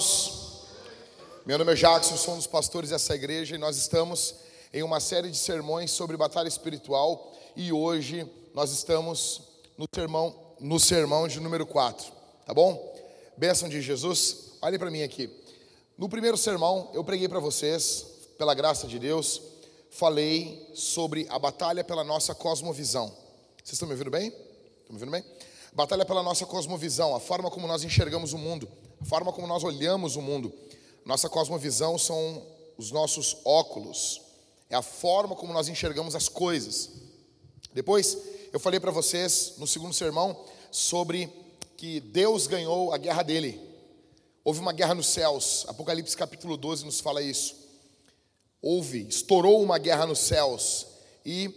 irmãos. Meu nome é Jackson, sou um dos pastores dessa igreja e nós estamos em uma série de sermões sobre batalha espiritual e hoje nós estamos no sermão, no sermão de número 4, tá bom? Bênção de Jesus. Olhe para mim aqui. No primeiro sermão eu preguei para vocês, pela graça de Deus, falei sobre a batalha pela nossa cosmovisão. Vocês estão me ouvindo bem? Estão me ouvindo bem? Batalha pela nossa cosmovisão, a forma como nós enxergamos o mundo, a forma como nós olhamos o mundo. Nossa cosmovisão são os nossos óculos, é a forma como nós enxergamos as coisas. Depois, eu falei para vocês no segundo sermão sobre que Deus ganhou a guerra dele. Houve uma guerra nos céus, Apocalipse capítulo 12 nos fala isso. Houve, estourou uma guerra nos céus e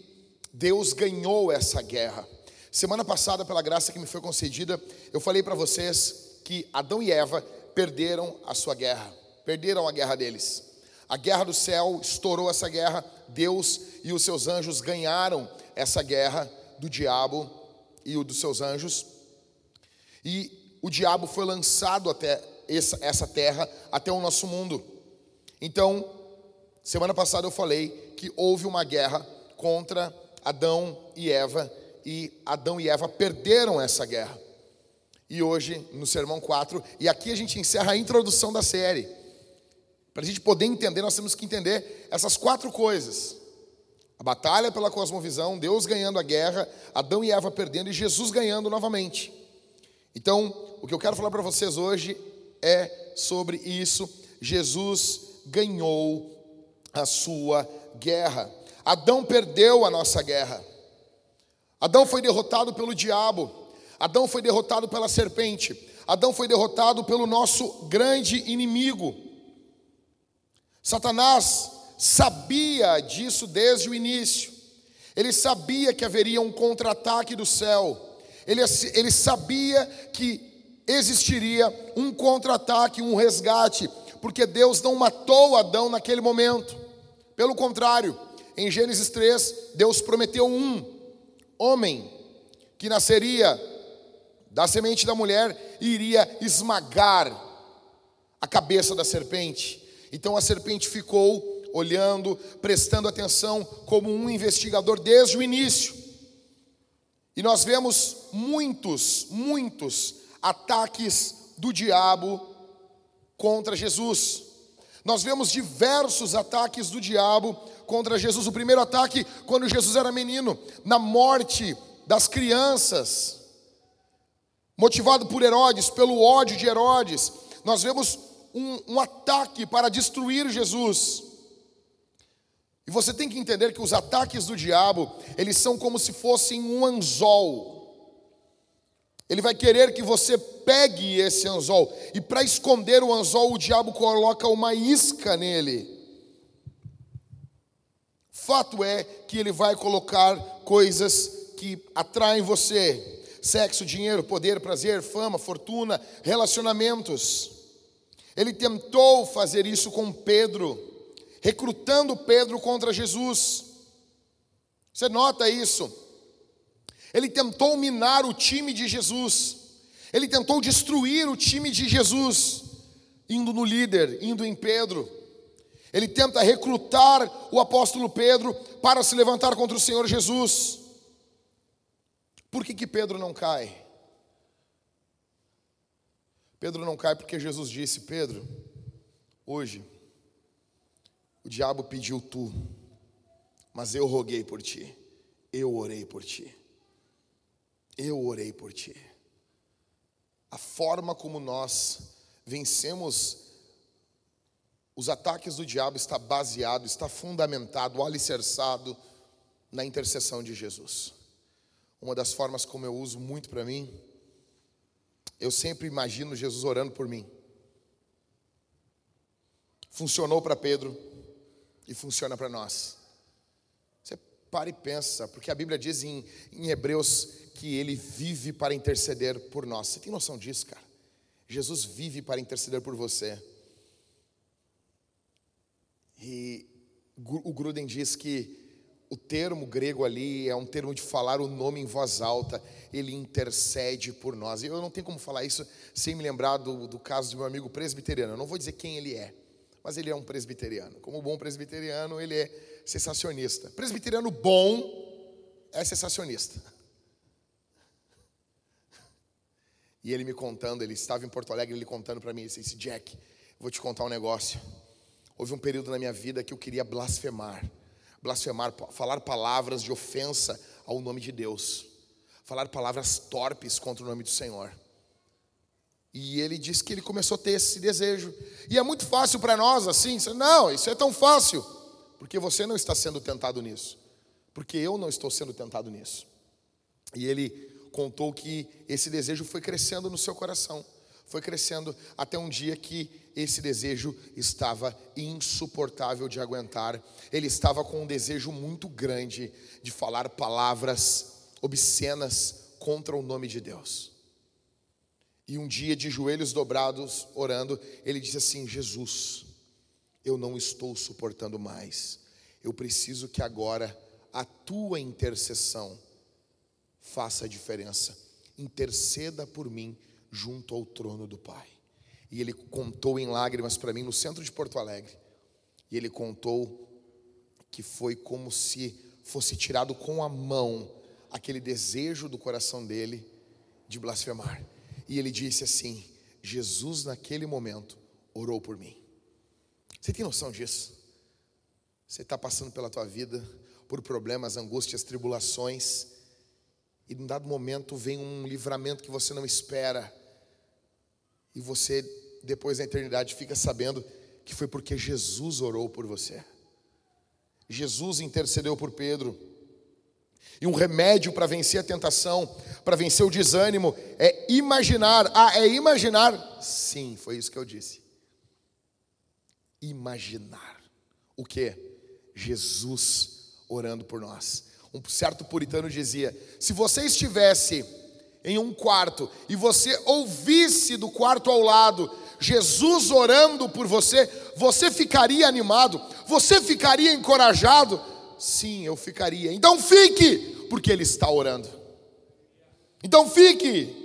Deus ganhou essa guerra. Semana passada, pela graça que me foi concedida, eu falei para vocês que Adão e Eva perderam a sua guerra, perderam a guerra deles. A guerra do céu estourou essa guerra, Deus e os seus anjos ganharam essa guerra do diabo e o dos seus anjos. E o diabo foi lançado até essa, essa terra, até o nosso mundo. Então, semana passada eu falei que houve uma guerra contra Adão e Eva e Adão e Eva perderam essa guerra. E hoje, no sermão 4, e aqui a gente encerra a introdução da série. Para a gente poder entender, nós temos que entender essas quatro coisas: a batalha pela cosmovisão, Deus ganhando a guerra, Adão e Eva perdendo e Jesus ganhando novamente. Então, o que eu quero falar para vocês hoje é sobre isso. Jesus ganhou a sua guerra. Adão perdeu a nossa guerra. Adão foi derrotado pelo diabo, Adão foi derrotado pela serpente, Adão foi derrotado pelo nosso grande inimigo. Satanás sabia disso desde o início, ele sabia que haveria um contra-ataque do céu, ele, ele sabia que existiria um contra-ataque, um resgate, porque Deus não matou Adão naquele momento, pelo contrário, em Gênesis 3, Deus prometeu um, homem que nasceria da semente da mulher iria esmagar a cabeça da serpente. Então a serpente ficou olhando, prestando atenção como um investigador desde o início. E nós vemos muitos, muitos ataques do diabo contra Jesus. Nós vemos diversos ataques do diabo contra Jesus. O primeiro ataque, quando Jesus era menino, na morte das crianças, motivado por Herodes, pelo ódio de Herodes. Nós vemos um, um ataque para destruir Jesus. E você tem que entender que os ataques do diabo, eles são como se fossem um anzol. Ele vai querer que você pegue esse anzol. E para esconder o anzol, o diabo coloca uma isca nele. Fato é que ele vai colocar coisas que atraem você: sexo, dinheiro, poder, prazer, fama, fortuna, relacionamentos. Ele tentou fazer isso com Pedro, recrutando Pedro contra Jesus. Você nota isso? Ele tentou minar o time de Jesus. Ele tentou destruir o time de Jesus, indo no líder, indo em Pedro. Ele tenta recrutar o apóstolo Pedro para se levantar contra o Senhor Jesus. Por que, que Pedro não cai? Pedro não cai porque Jesus disse: Pedro, hoje o diabo pediu tu, mas eu roguei por ti, eu orei por ti, eu orei por ti. A forma como nós vencemos os ataques do diabo está baseado, está fundamentado, alicerçado na intercessão de Jesus. Uma das formas como eu uso muito para mim, eu sempre imagino Jesus orando por mim. Funcionou para Pedro e funciona para nós. Você para e pensa, porque a Bíblia diz em, em Hebreus que ele vive para interceder por nós. Você tem noção disso, cara? Jesus vive para interceder por você. E o Gruden diz que o termo grego ali é um termo de falar o nome em voz alta, ele intercede por nós. Eu não tenho como falar isso sem me lembrar do, do caso de meu amigo presbiteriano. Eu não vou dizer quem ele é, mas ele é um presbiteriano. Como bom presbiteriano, ele é sensacionista. Presbiteriano bom é sensacionista. E ele me contando, ele estava em Porto Alegre, ele contando para mim, ele disse, Jack, vou te contar um negócio. Houve um período na minha vida que eu queria blasfemar blasfemar, falar palavras de ofensa ao nome de Deus, falar palavras torpes contra o nome do Senhor. E ele disse que ele começou a ter esse desejo. E é muito fácil para nós assim, não, isso é tão fácil, porque você não está sendo tentado nisso, porque eu não estou sendo tentado nisso. E ele contou que esse desejo foi crescendo no seu coração, foi crescendo até um dia que esse desejo estava insuportável de aguentar. Ele estava com um desejo muito grande de falar palavras obscenas contra o nome de Deus. E um dia, de joelhos dobrados, orando, ele disse assim: Jesus, eu não estou suportando mais. Eu preciso que agora a tua intercessão faça a diferença. Interceda por mim junto ao trono do Pai. E ele contou em lágrimas para mim no centro de Porto Alegre. E ele contou que foi como se fosse tirado com a mão aquele desejo do coração dele de blasfemar. E ele disse assim: Jesus, naquele momento, orou por mim. Você tem noção disso? Você está passando pela tua vida por problemas, angústias, tribulações, e num dado momento vem um livramento que você não espera, e você depois da eternidade fica sabendo que foi porque Jesus orou por você. Jesus intercedeu por Pedro. E um remédio para vencer a tentação, para vencer o desânimo, é imaginar. Ah, é imaginar? Sim, foi isso que eu disse. Imaginar. O que? Jesus orando por nós. Um certo puritano dizia: se você estivesse em um quarto e você ouvisse do quarto ao lado Jesus orando por você, você ficaria animado? Você ficaria encorajado? Sim, eu ficaria. Então fique, porque Ele está orando. Então fique.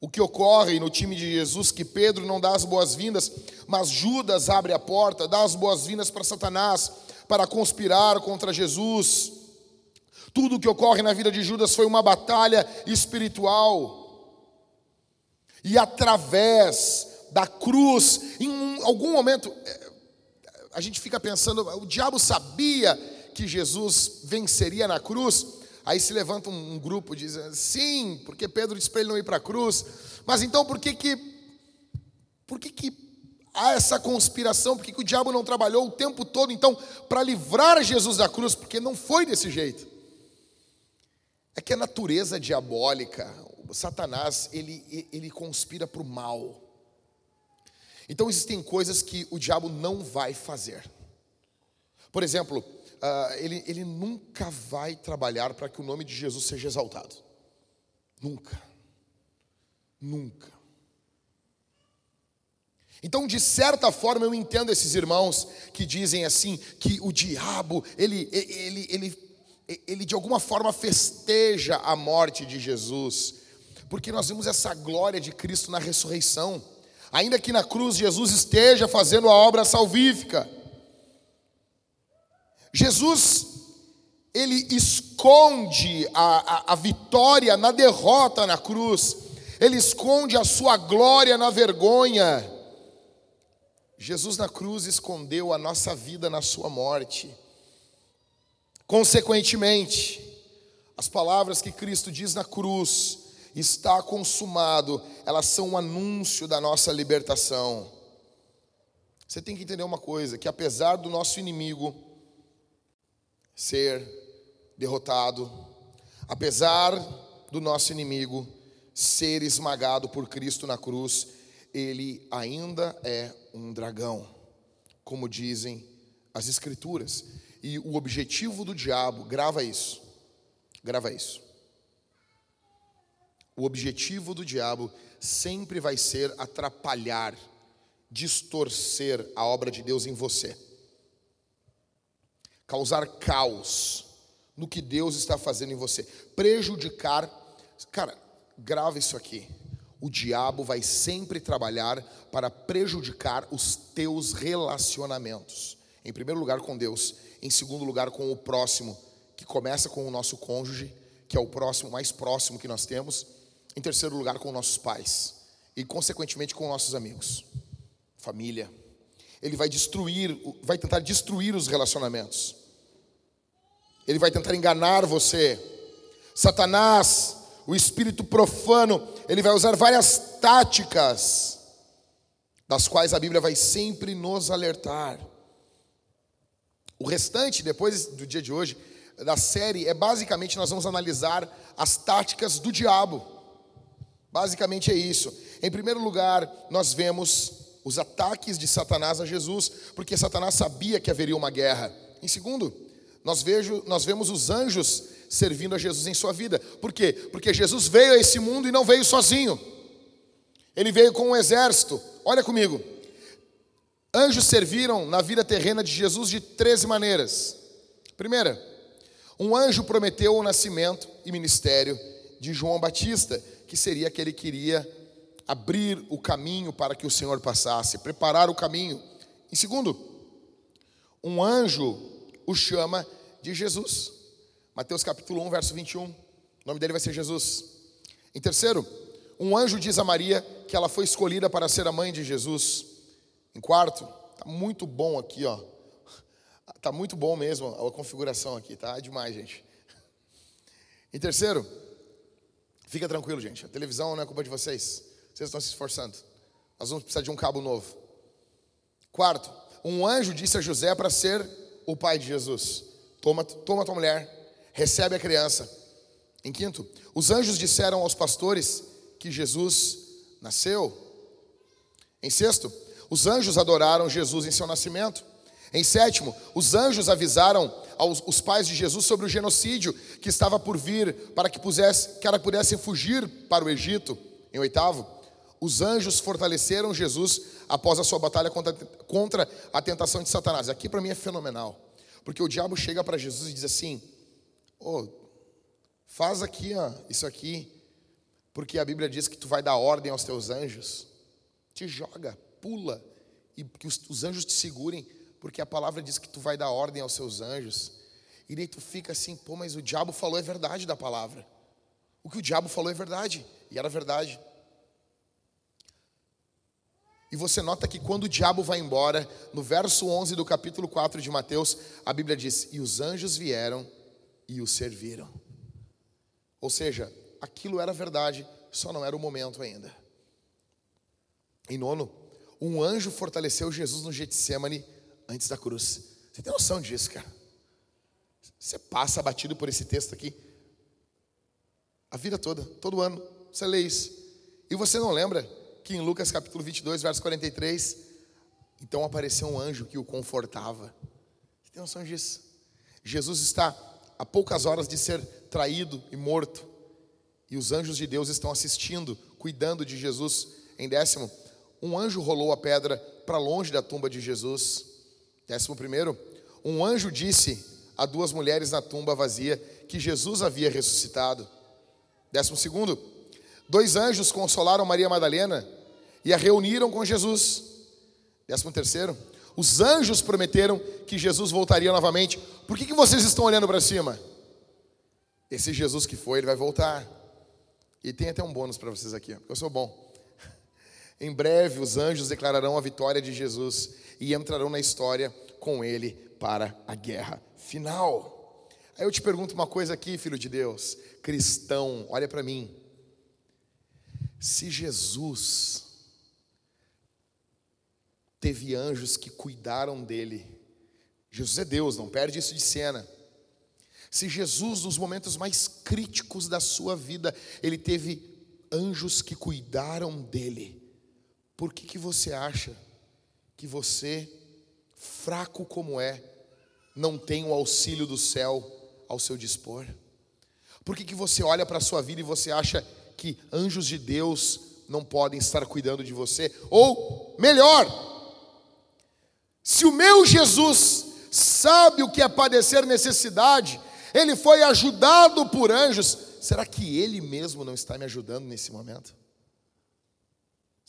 O que ocorre no time de Jesus que Pedro não dá as boas-vindas, mas Judas abre a porta, dá as boas-vindas para Satanás para conspirar contra Jesus. Tudo o que ocorre na vida de Judas foi uma batalha espiritual. E através da cruz, em algum momento, é, a gente fica pensando, o diabo sabia que Jesus venceria na cruz. Aí se levanta um, grupo dizendo, sim, porque Pedro disse para ele não ir para a cruz. Mas então por que que, por que que há essa conspiração? Por que, que o diabo não trabalhou o tempo todo então para livrar Jesus da cruz? Porque não foi desse jeito. É que a natureza diabólica, Satanás, ele, ele conspira para o mal. Então existem coisas que o diabo não vai fazer. Por exemplo, uh, ele, ele nunca vai trabalhar para que o nome de Jesus seja exaltado. Nunca. Nunca. Então, de certa forma, eu entendo esses irmãos que dizem assim que o diabo, ele, ele, ele, ele de alguma forma festeja a morte de Jesus porque nós vimos essa glória de Cristo na ressurreição. Ainda que na cruz Jesus esteja fazendo a obra salvífica. Jesus, ele esconde a, a, a vitória na derrota na cruz, ele esconde a sua glória na vergonha. Jesus na cruz escondeu a nossa vida na sua morte. Consequentemente, as palavras que Cristo diz na cruz está consumado, elas são um anúncio da nossa libertação. Você tem que entender uma coisa: que apesar do nosso inimigo ser derrotado, apesar do nosso inimigo ser esmagado por Cristo na cruz, ele ainda é um dragão, como dizem as Escrituras. E o objetivo do diabo, grava isso, grava isso o objetivo do diabo sempre vai ser atrapalhar, distorcer a obra de Deus em você. causar caos no que Deus está fazendo em você, prejudicar. Cara, grava isso aqui. O diabo vai sempre trabalhar para prejudicar os teus relacionamentos. Em primeiro lugar com Deus, em segundo lugar com o próximo, que começa com o nosso cônjuge, que é o próximo mais próximo que nós temos, em terceiro lugar com nossos pais e consequentemente com nossos amigos, família. Ele vai destruir, vai tentar destruir os relacionamentos. Ele vai tentar enganar você. Satanás, o espírito profano, ele vai usar várias táticas, das quais a Bíblia vai sempre nos alertar. O restante, depois do dia de hoje, da série, é basicamente nós vamos analisar as táticas do diabo. Basicamente é isso. Em primeiro lugar, nós vemos os ataques de Satanás a Jesus, porque Satanás sabia que haveria uma guerra. Em segundo, nós, vejo, nós vemos os anjos servindo a Jesus em sua vida. Por quê? Porque Jesus veio a esse mundo e não veio sozinho. Ele veio com um exército. Olha comigo. Anjos serviram na vida terrena de Jesus de 13 maneiras. Primeira, um anjo prometeu o nascimento e ministério de João Batista, que seria aquele que iria abrir o caminho para que o Senhor passasse, preparar o caminho. Em segundo, um anjo o chama de Jesus. Mateus capítulo 1, verso 21. O nome dele vai ser Jesus. Em terceiro, um anjo diz a Maria que ela foi escolhida para ser a mãe de Jesus. Em quarto, tá muito bom aqui, ó. Tá muito bom mesmo a configuração aqui, tá? É demais, gente. Em terceiro, fica tranquilo, gente. A televisão não é culpa de vocês. Vocês estão se esforçando. Nós vamos precisar de um cabo novo. Quarto, um anjo disse a José para ser o pai de Jesus: Toma, toma tua mulher, recebe a criança. Em quinto, os anjos disseram aos pastores que Jesus nasceu. Em sexto, os anjos adoraram Jesus em seu nascimento. Em sétimo, os anjos avisaram aos os pais de Jesus sobre o genocídio que estava por vir para que, pusesse, que pudessem fugir para o Egito. Em oitavo, os anjos fortaleceram Jesus após a sua batalha contra, contra a tentação de Satanás. Aqui para mim é fenomenal, porque o diabo chega para Jesus e diz assim: oh, faz aqui ó, isso aqui, porque a Bíblia diz que tu vai dar ordem aos teus anjos. Te joga, pula, e que os, os anjos te segurem, porque a palavra diz que tu vai dar ordem aos seus anjos. E daí tu fica assim, pô, mas o diabo falou é verdade da palavra. O que o diabo falou é verdade, e era verdade. E você nota que quando o diabo vai embora, no verso 11 do capítulo 4 de Mateus, a Bíblia diz: E os anjos vieram e o serviram. Ou seja, aquilo era verdade, só não era o momento ainda. Em nono, um anjo fortaleceu Jesus no Getsemane antes da cruz. Você tem noção disso, cara? Você passa batido por esse texto aqui a vida toda, todo ano, você lê isso. E você não lembra que em Lucas capítulo 22, verso 43, então apareceu um anjo que o confortava. Você tem noção disso? Jesus está a poucas horas de ser traído e morto, e os anjos de Deus estão assistindo, cuidando de Jesus. Em décimo, um anjo rolou a pedra para longe da tumba de Jesus. Décimo primeiro, um anjo disse a duas mulheres na tumba vazia que Jesus havia ressuscitado. Décimo segundo, Dois anjos consolaram Maria Madalena e a reuniram com Jesus. Décimo terceiro, os anjos prometeram que Jesus voltaria novamente. Por que, que vocês estão olhando para cima? Esse Jesus que foi, ele vai voltar. E tem até um bônus para vocês aqui, porque eu sou bom. Em breve, os anjos declararão a vitória de Jesus e entrarão na história com ele para a guerra final. Aí eu te pergunto uma coisa aqui, filho de Deus, cristão, olha para mim. Se Jesus teve anjos que cuidaram dele, Jesus é Deus, não perde isso de cena. Se Jesus, nos momentos mais críticos da sua vida, ele teve anjos que cuidaram dele, por que, que você acha que você, fraco como é, não tem o auxílio do céu ao seu dispor? Por que, que você olha para a sua vida e você acha que anjos de Deus não podem estar cuidando de você. Ou, melhor, se o meu Jesus sabe o que é padecer necessidade, ele foi ajudado por anjos. Será que ele mesmo não está me ajudando nesse momento?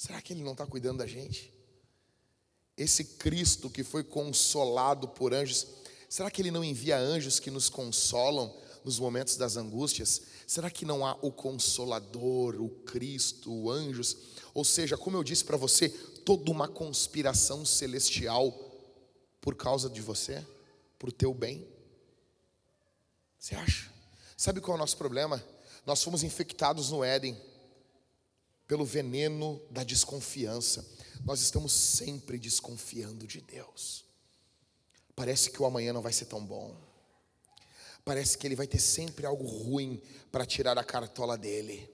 Será que ele não está cuidando da gente? Esse Cristo que foi consolado por anjos, será que ele não envia anjos que nos consolam nos momentos das angústias? Será que não há o consolador, o Cristo, o anjos? Ou seja, como eu disse para você, toda uma conspiração celestial por causa de você, o teu bem? Você acha? Sabe qual é o nosso problema? Nós fomos infectados no Éden pelo veneno da desconfiança. Nós estamos sempre desconfiando de Deus. Parece que o amanhã não vai ser tão bom. Parece que ele vai ter sempre algo ruim para tirar a cartola dele.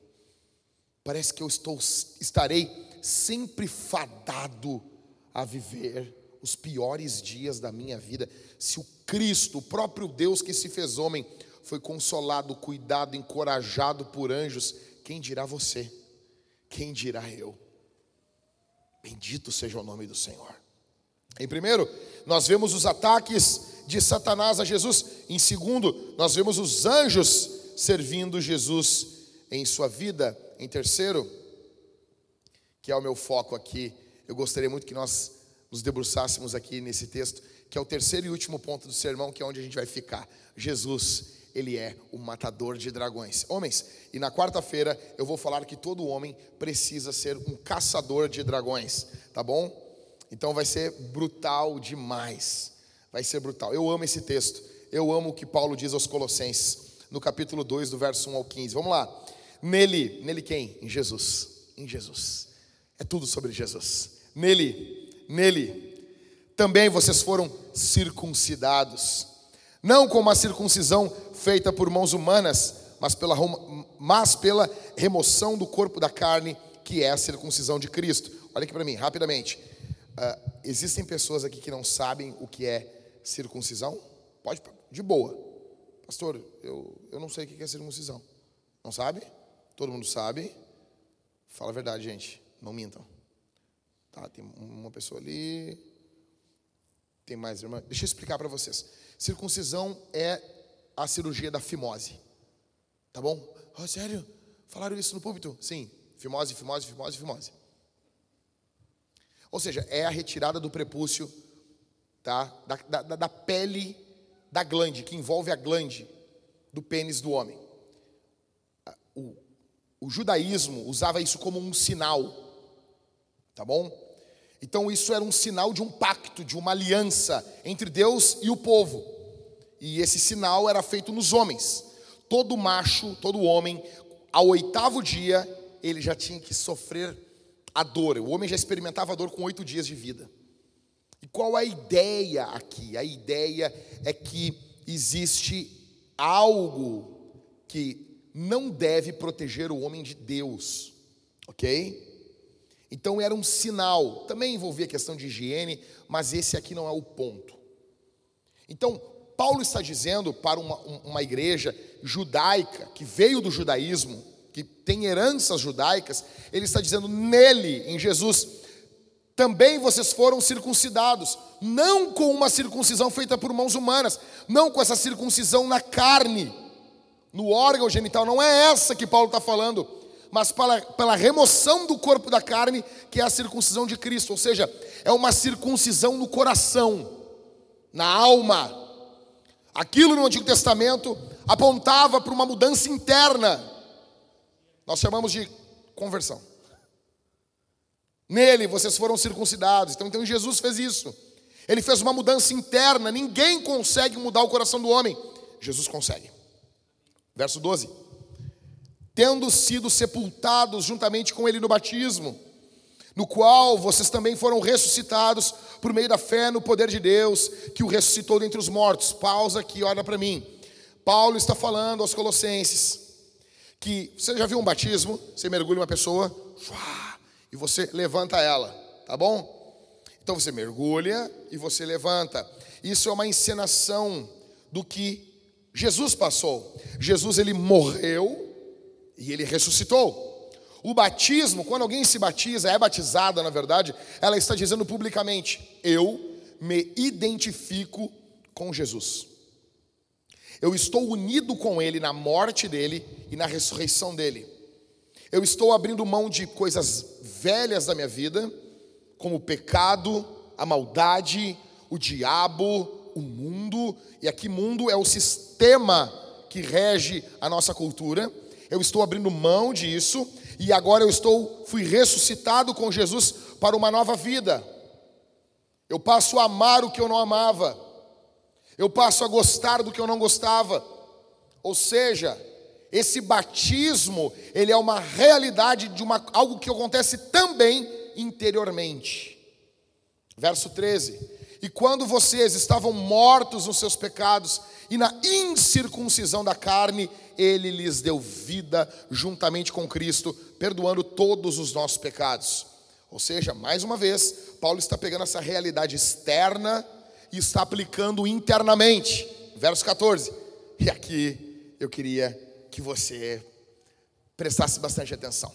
Parece que eu estou, estarei sempre fadado a viver os piores dias da minha vida. Se o Cristo, o próprio Deus que se fez homem, foi consolado, cuidado, encorajado por anjos, quem dirá você? Quem dirá eu? Bendito seja o nome do Senhor. Em primeiro, nós vemos os ataques de Satanás a Jesus. Em segundo, nós vemos os anjos servindo Jesus em sua vida. Em terceiro, que é o meu foco aqui, eu gostaria muito que nós nos debruçássemos aqui nesse texto, que é o terceiro e último ponto do sermão, que é onde a gente vai ficar. Jesus, ele é o matador de dragões. Homens, e na quarta-feira eu vou falar que todo homem precisa ser um caçador de dragões, tá bom? Então vai ser brutal demais. Vai ser brutal. Eu amo esse texto. Eu amo o que Paulo diz aos Colossenses, no capítulo 2, do verso 1 ao 15. Vamos lá. Nele, nele quem? Em Jesus. Em Jesus. É tudo sobre Jesus. Nele, nele também vocês foram circuncidados, não com uma circuncisão feita por mãos humanas, mas pela, mas pela remoção do corpo da carne, que é a circuncisão de Cristo. Olha aqui para mim, rapidamente. Uh, existem pessoas aqui que não sabem o que é circuncisão? Pode, de boa. Pastor, eu, eu não sei o que é circuncisão. Não sabe? Todo mundo sabe. Fala a verdade, gente. Não mintam. Tá, tem uma pessoa ali. Tem mais irmã. Deixa eu explicar para vocês. Circuncisão é a cirurgia da fimose. Tá bom? Oh, sério? Falaram isso no púlpito? Sim. Fimose, fimose, fimose, fimose. Ou seja, é a retirada do prepúcio tá? da, da, da pele da glande, que envolve a glande do pênis do homem. O, o judaísmo usava isso como um sinal, tá bom? Então isso era um sinal de um pacto, de uma aliança entre Deus e o povo. E esse sinal era feito nos homens. Todo macho, todo homem, ao oitavo dia, ele já tinha que sofrer a dor. O homem já experimentava a dor com oito dias de vida. E qual a ideia aqui? A ideia é que existe algo que não deve proteger o homem de Deus, ok? Então era um sinal, também envolvia a questão de higiene, mas esse aqui não é o ponto. Então, Paulo está dizendo para uma, uma igreja judaica, que veio do judaísmo, que tem heranças judaicas, ele está dizendo nele, em Jesus, também vocês foram circuncidados, não com uma circuncisão feita por mãos humanas, não com essa circuncisão na carne, no órgão genital, não é essa que Paulo está falando, mas pela, pela remoção do corpo da carne, que é a circuncisão de Cristo, ou seja, é uma circuncisão no coração, na alma. Aquilo no Antigo Testamento apontava para uma mudança interna, nós chamamos de conversão. Nele vocês foram circuncidados, então, então Jesus fez isso. Ele fez uma mudança interna, ninguém consegue mudar o coração do homem, Jesus consegue. Verso 12: Tendo sido sepultados juntamente com Ele no batismo, no qual vocês também foram ressuscitados por meio da fé no poder de Deus, que o ressuscitou dentre os mortos. Pausa aqui, olha para mim. Paulo está falando aos Colossenses que você já viu um batismo? Você mergulha uma pessoa e você levanta ela, tá bom? Então você mergulha e você levanta. Isso é uma encenação do que Jesus passou. Jesus ele morreu e ele ressuscitou. O batismo, quando alguém se batiza, é batizada, na verdade, ela está dizendo publicamente: Eu me identifico com Jesus. Eu estou unido com Ele na morte dele e na ressurreição dele. Eu estou abrindo mão de coisas velhas da minha vida, como o pecado, a maldade, o diabo, o mundo, e aqui mundo é o sistema que rege a nossa cultura. Eu estou abrindo mão disso e agora eu estou fui ressuscitado com Jesus para uma nova vida. Eu passo a amar o que eu não amava. Eu passo a gostar do que eu não gostava. Ou seja, esse batismo, ele é uma realidade de uma, algo que acontece também interiormente. Verso 13: E quando vocês estavam mortos nos seus pecados e na incircuncisão da carne, ele lhes deu vida juntamente com Cristo, perdoando todos os nossos pecados. Ou seja, mais uma vez, Paulo está pegando essa realidade externa e está aplicando internamente. Verso 14. E aqui eu queria que você prestasse bastante atenção.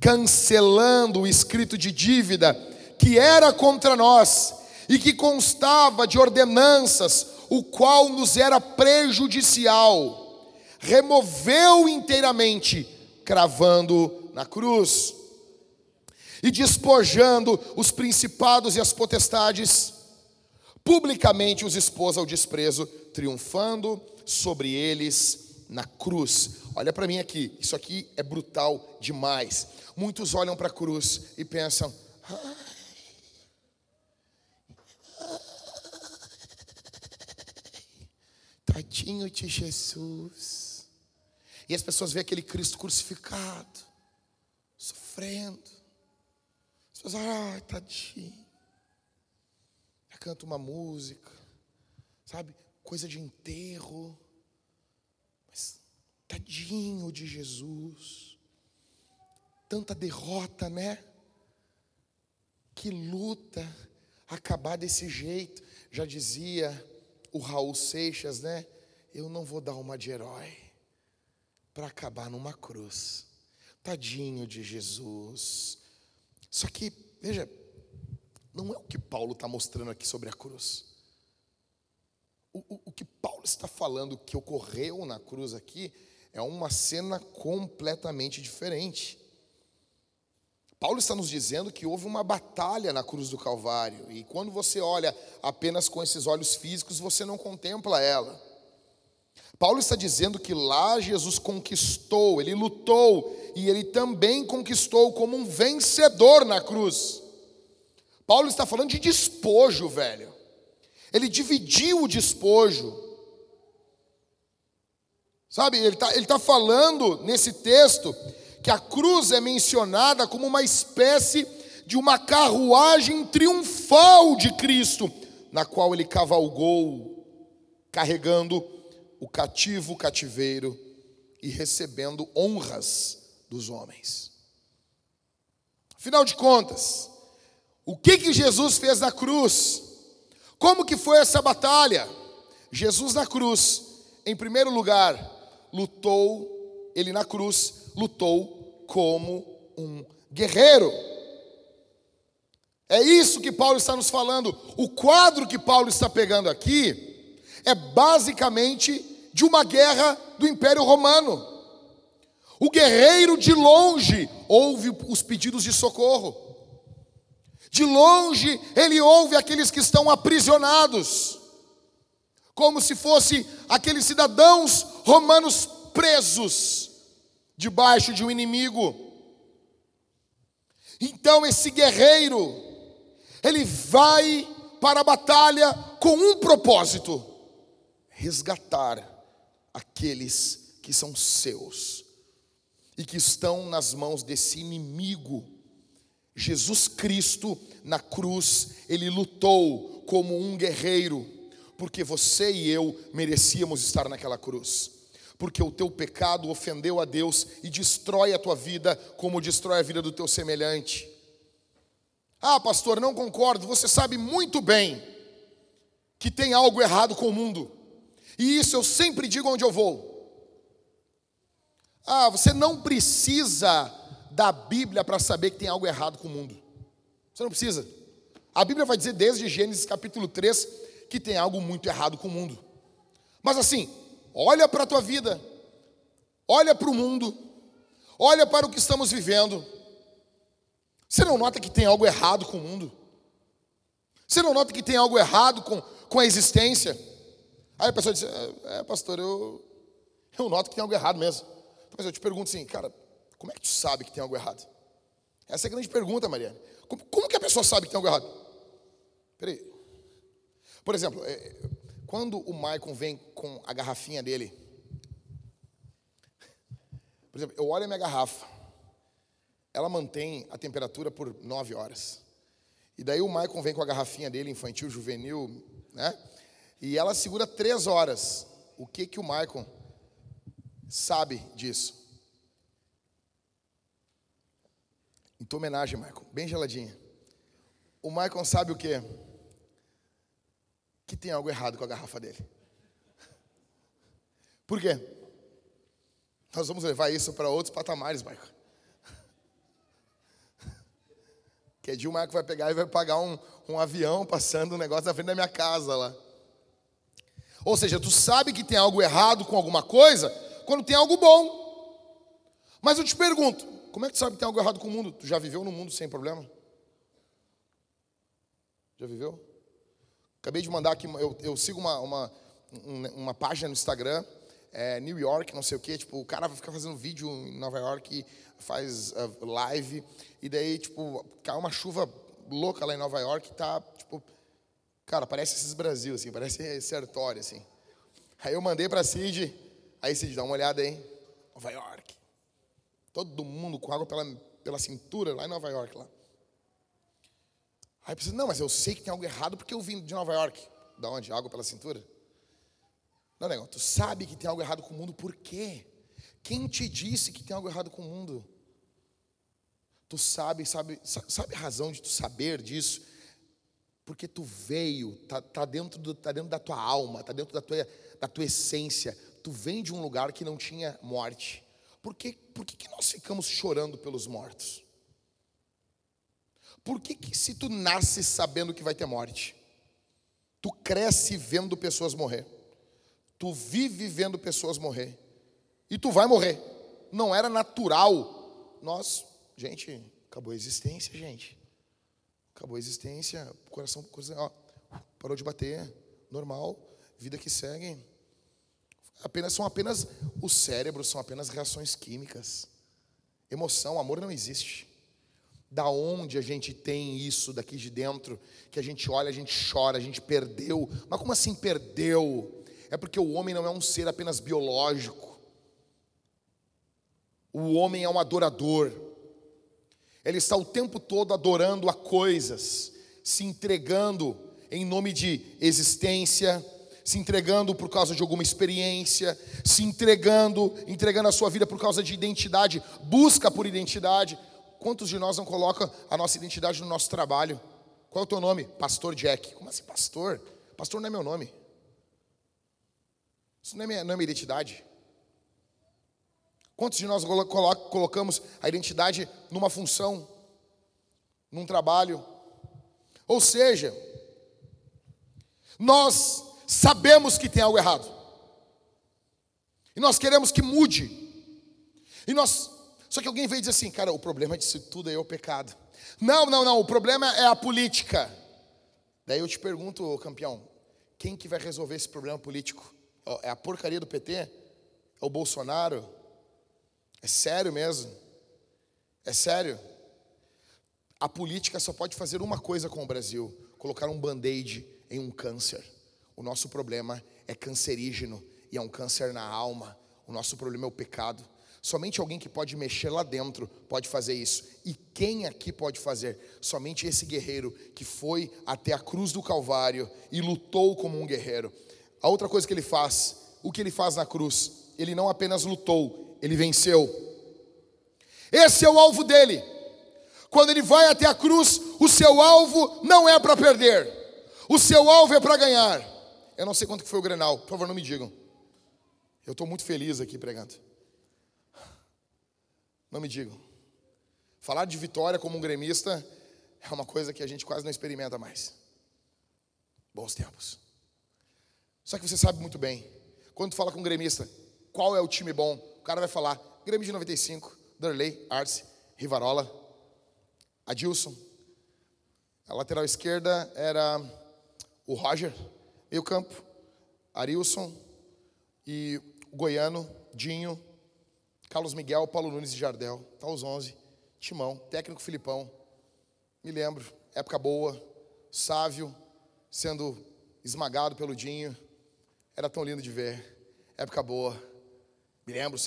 Cancelando o escrito de dívida que era contra nós e que constava de ordenanças, o qual nos era prejudicial, removeu inteiramente, cravando na cruz e despojando os principados e as potestades, publicamente os expôs ao desprezo, triunfando sobre eles na cruz. Olha para mim aqui, isso aqui é brutal demais. Muitos olham para a cruz e pensam: tadinho de Jesus. E as pessoas veem aquele Cristo crucificado, sofrendo pessoas, ai, tadinho. Já canta uma música, sabe? Coisa de enterro. Mas tadinho de Jesus. Tanta derrota, né? Que luta acabar desse jeito. Já dizia o Raul Seixas, né? Eu não vou dar uma de herói para acabar numa cruz. Tadinho de Jesus. Só que, veja, não é o que Paulo está mostrando aqui sobre a cruz. O, o, o que Paulo está falando que ocorreu na cruz aqui é uma cena completamente diferente. Paulo está nos dizendo que houve uma batalha na cruz do Calvário, e quando você olha apenas com esses olhos físicos, você não contempla ela. Paulo está dizendo que lá Jesus conquistou, ele lutou e ele também conquistou como um vencedor na cruz. Paulo está falando de despojo, velho. Ele dividiu o despojo. Sabe, ele está ele tá falando nesse texto que a cruz é mencionada como uma espécie de uma carruagem triunfal de Cristo, na qual ele cavalgou, carregando o cativo cativeiro e recebendo honras dos homens. Afinal de contas, o que que Jesus fez na cruz? Como que foi essa batalha? Jesus na cruz, em primeiro lugar, lutou, ele na cruz lutou como um guerreiro. É isso que Paulo está nos falando. O quadro que Paulo está pegando aqui é basicamente de uma guerra do Império Romano. O guerreiro de longe ouve os pedidos de socorro. De longe ele ouve aqueles que estão aprisionados, como se fosse aqueles cidadãos romanos presos debaixo de um inimigo. Então esse guerreiro, ele vai para a batalha com um propósito: resgatar aqueles que são seus e que estão nas mãos desse inimigo. Jesus Cristo na cruz, ele lutou como um guerreiro, porque você e eu merecíamos estar naquela cruz. Porque o teu pecado ofendeu a Deus e destrói a tua vida, como destrói a vida do teu semelhante. Ah, pastor, não concordo. Você sabe muito bem que tem algo errado com o mundo. E isso eu sempre digo onde eu vou. Ah, você não precisa da Bíblia para saber que tem algo errado com o mundo. Você não precisa. A Bíblia vai dizer desde Gênesis capítulo 3 que tem algo muito errado com o mundo. Mas assim, olha para a tua vida, olha para o mundo, olha para o que estamos vivendo. Você não nota que tem algo errado com o mundo? Você não nota que tem algo errado com, com a existência? Aí a pessoa diz: É, é pastor, eu, eu noto que tem algo errado mesmo. Mas eu te pergunto assim, cara, como é que tu sabe que tem algo errado? Essa é a grande pergunta, Mariana. Como, como que a pessoa sabe que tem algo errado? Peraí. Por exemplo, é, quando o Maicon vem com a garrafinha dele, por exemplo, eu olho a minha garrafa, ela mantém a temperatura por nove horas. E daí o Maicon vem com a garrafinha dele, infantil, juvenil, né? E ela segura três horas. O que que o Maicon sabe disso? Em tua homenagem, Maicon, bem geladinha. O Maicon sabe o quê? Que tem algo errado com a garrafa dele. Por quê? Nós vamos levar isso para outros patamares, Maicon. Que dia o Marco vai pegar e vai pagar um, um avião passando um negócio na frente da minha casa lá. Ou seja, tu sabe que tem algo errado com alguma coisa quando tem algo bom. Mas eu te pergunto, como é que tu sabe que tem algo errado com o mundo? Tu já viveu no mundo sem problema? Já viveu? Acabei de mandar aqui, eu, eu sigo uma, uma, uma página no Instagram, é, New York, não sei o quê, tipo, o cara vai ficar fazendo vídeo em Nova York, faz uh, live, e daí, tipo, cai uma chuva louca lá em Nova York, tá, tipo, cara, parece esses Brasil, assim, parece Sertório, assim. Aí eu mandei pra Cid, aí Cid, dá uma olhada aí, Nova York. Todo mundo com água pela, pela cintura lá em Nova York, lá. Aí precisa, não, mas eu sei que tem algo errado porque eu vim de Nova York. Da onde? Água pela cintura? Não, negão, tu sabe que tem algo errado com o mundo, por quê? Quem te disse que tem algo errado com o mundo? Tu sabe, sabe, sabe a razão de tu saber disso? Porque tu veio, tá, tá, dentro, tá dentro da tua alma, tá dentro da tua, da tua essência. Tu vem de um lugar que não tinha morte. Por, que, por que, que nós ficamos chorando pelos mortos? Por que, que se tu nasce sabendo que vai ter morte, tu cresce vendo pessoas morrer? Tu vive vendo pessoas morrer. E tu vai morrer. Não era natural. Nós, gente, acabou a existência, gente. Acabou a existência. Coração, coisa, ó, parou de bater. Normal. Vida que segue. Apenas são apenas o cérebro são apenas reações químicas. Emoção, amor não existe. Da onde a gente tem isso daqui de dentro, que a gente olha, a gente chora, a gente perdeu. Mas como assim perdeu? é porque o homem não é um ser apenas biológico. O homem é um adorador. Ele está o tempo todo adorando a coisas, se entregando em nome de existência, se entregando por causa de alguma experiência, se entregando, entregando a sua vida por causa de identidade, busca por identidade. Quantos de nós não colocam a nossa identidade no nosso trabalho? Qual é o teu nome? Pastor Jack. Como assim, pastor? Pastor não é meu nome. Isso não é minha, não é minha identidade. Quantos de nós colocamos a identidade numa função, num trabalho? Ou seja, nós sabemos que tem algo errado. E nós queremos que mude. E nós, só que alguém veio dizer assim, cara, o problema disso tudo é o pecado. Não, não, não, o problema é a política. Daí eu te pergunto, campeão, quem que vai resolver esse problema político? É a porcaria do PT? É o Bolsonaro? É sério mesmo? É sério? A política só pode fazer uma coisa com o Brasil: colocar um band-aid em um câncer. O nosso problema é cancerígeno e é um câncer na alma. O nosso problema é o pecado. Somente alguém que pode mexer lá dentro pode fazer isso. E quem aqui pode fazer? Somente esse guerreiro que foi até a cruz do Calvário e lutou como um guerreiro. A outra coisa que ele faz, o que ele faz na cruz? Ele não apenas lutou, ele venceu. Esse é o alvo dele. Quando ele vai até a cruz, o seu alvo não é para perder, o seu alvo é para ganhar. Eu não sei quanto foi o Grenal, por favor, não me digam. Eu estou muito feliz aqui pregando. Não me digam. Falar de vitória como um gremista é uma coisa que a gente quase não experimenta mais. Bons tempos. Só que você sabe muito bem, quando fala com um gremista, qual é o time bom? O cara vai falar, Grêmio de 95, Dorley, Arce, Rivarola, Adilson. A lateral esquerda era o Roger, meio campo, Arilson e o Goiano, Dinho, Carlos Miguel, Paulo Nunes e Jardel. Tá os 11. Timão, técnico Filipão. Me lembro, época boa, Sávio sendo esmagado pelo Dinho. Era tão lindo de ver. Época boa. Me lembro,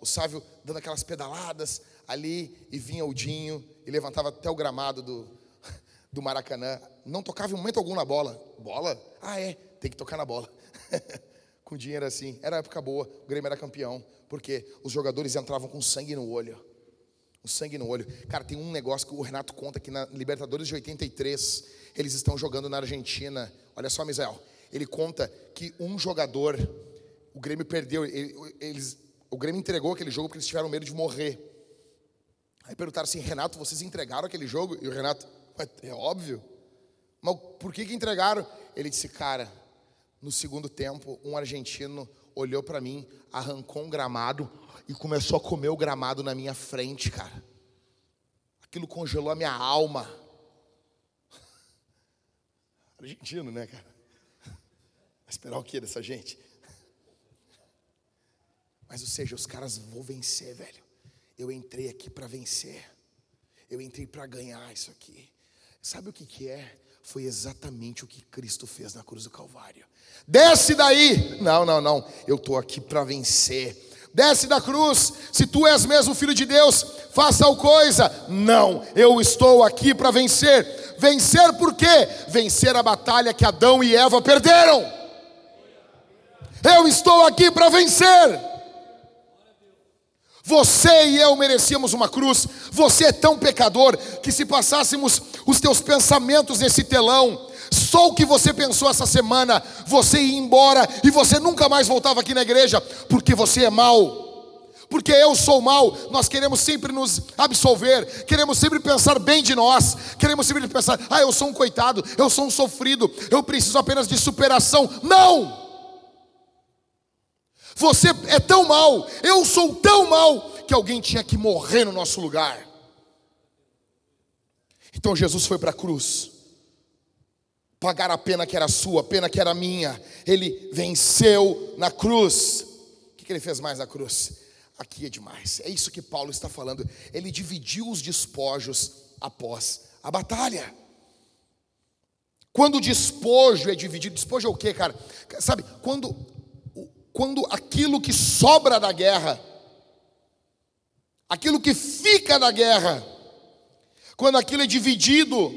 o Sávio dando aquelas pedaladas ali e vinha o Dinho e levantava até o gramado do, do Maracanã. Não tocava em momento algum na bola. Bola? Ah, é, tem que tocar na bola. com dinheiro assim. Era época boa, o Grêmio era campeão, porque os jogadores entravam com sangue no olho. O sangue no olho. Cara, tem um negócio que o Renato conta que na Libertadores de 83, eles estão jogando na Argentina. Olha só, Misael. Ele conta que um jogador, o Grêmio perdeu, eles, o Grêmio entregou aquele jogo porque eles tiveram medo de morrer. Aí perguntaram assim, Renato, vocês entregaram aquele jogo? E o Renato, é óbvio. Mas por que, que entregaram? Ele disse, cara, no segundo tempo, um argentino olhou para mim, arrancou um gramado e começou a comer o gramado na minha frente, cara. Aquilo congelou a minha alma. Argentino, né, cara? Esperar o que dessa gente? Mas, ou seja, os caras vão vencer, velho. Eu entrei aqui para vencer. Eu entrei para ganhar isso aqui. Sabe o que, que é? Foi exatamente o que Cristo fez na cruz do Calvário. Desce daí! Não, não, não. Eu estou aqui para vencer. Desce da cruz, se tu és mesmo filho de Deus, faça tal coisa. Não, eu estou aqui para vencer. Vencer por quê? Vencer a batalha que Adão e Eva perderam. Eu estou aqui para vencer. Você e eu merecíamos uma cruz. Você é tão pecador que se passássemos os teus pensamentos nesse telão, só o que você pensou essa semana, você ia embora e você nunca mais voltava aqui na igreja, porque você é mau. Porque eu sou mal, nós queremos sempre nos absolver, queremos sempre pensar bem de nós, queremos sempre pensar, ah, eu sou um coitado, eu sou um sofrido, eu preciso apenas de superação. Não! Você é tão mal, eu sou tão mal, que alguém tinha que morrer no nosso lugar. Então Jesus foi para a cruz, pagar a pena que era sua, a pena que era minha. Ele venceu na cruz. O que ele fez mais na cruz? Aqui é demais. É isso que Paulo está falando. Ele dividiu os despojos após a batalha. Quando o despojo é dividido, despojo é o que, cara? Sabe, quando quando aquilo que sobra da guerra, aquilo que fica da guerra, quando aquilo é dividido,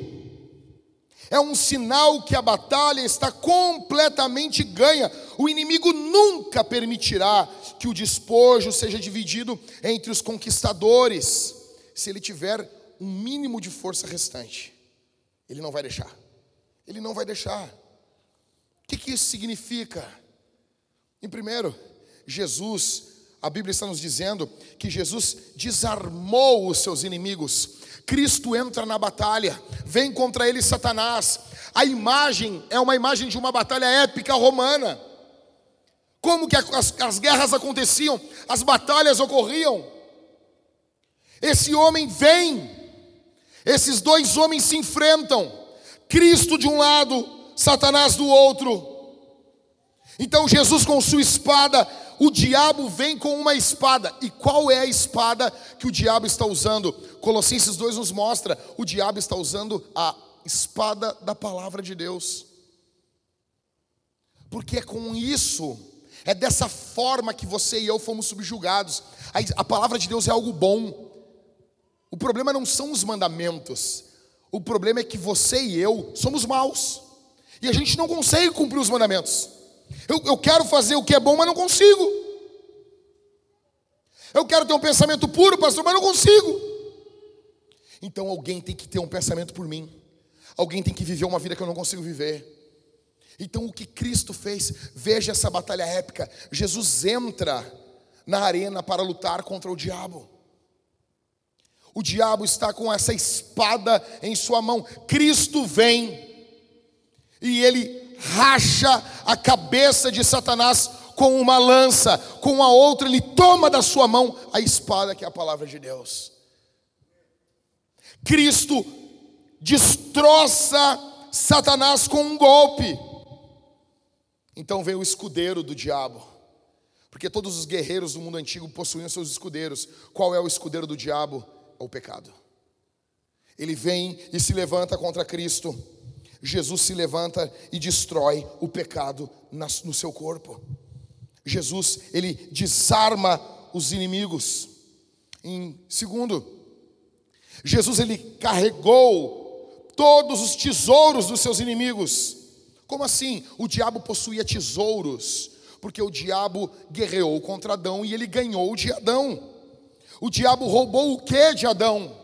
é um sinal que a batalha está completamente ganha. O inimigo nunca permitirá que o despojo seja dividido entre os conquistadores, se ele tiver um mínimo de força restante. Ele não vai deixar. Ele não vai deixar. O que, que isso significa? Em primeiro, Jesus, a Bíblia está nos dizendo que Jesus desarmou os seus inimigos. Cristo entra na batalha, vem contra ele Satanás. A imagem é uma imagem de uma batalha épica romana. Como que as, as guerras aconteciam, as batalhas ocorriam. Esse homem vem, esses dois homens se enfrentam. Cristo de um lado, Satanás do outro. Então Jesus com sua espada, o diabo vem com uma espada. E qual é a espada que o diabo está usando? Colossenses 2 nos mostra: o diabo está usando a espada da palavra de Deus. Porque é com isso, é dessa forma que você e eu fomos subjugados. A, palavra de Deus é algo bom. O problema não são os mandamentos. O problema é que você e eu somos maus. E a gente não consegue cumprir os mandamentos. Eu, eu quero fazer o que é bom, mas não consigo. Eu quero ter um pensamento puro, pastor, mas não consigo. Então alguém tem que ter um pensamento por mim. Alguém tem que viver uma vida que eu não consigo viver. Então o que Cristo fez, veja essa batalha épica. Jesus entra na arena para lutar contra o diabo. O diabo está com essa espada em sua mão. Cristo vem e ele racha a cabeça de Satanás com uma lança, com a outra ele toma da sua mão a espada que é a palavra de Deus. Cristo destroça Satanás com um golpe. Então vem o escudeiro do diabo. Porque todos os guerreiros do mundo antigo possuíam seus escudeiros. Qual é o escudeiro do diabo? É o pecado. Ele vem e se levanta contra Cristo. Jesus se levanta e destrói o pecado no seu corpo. Jesus, ele desarma os inimigos. Em segundo, Jesus ele carregou todos os tesouros dos seus inimigos. Como assim? O diabo possuía tesouros, porque o diabo guerreou contra Adão e ele ganhou de Adão. O diabo roubou o que de Adão?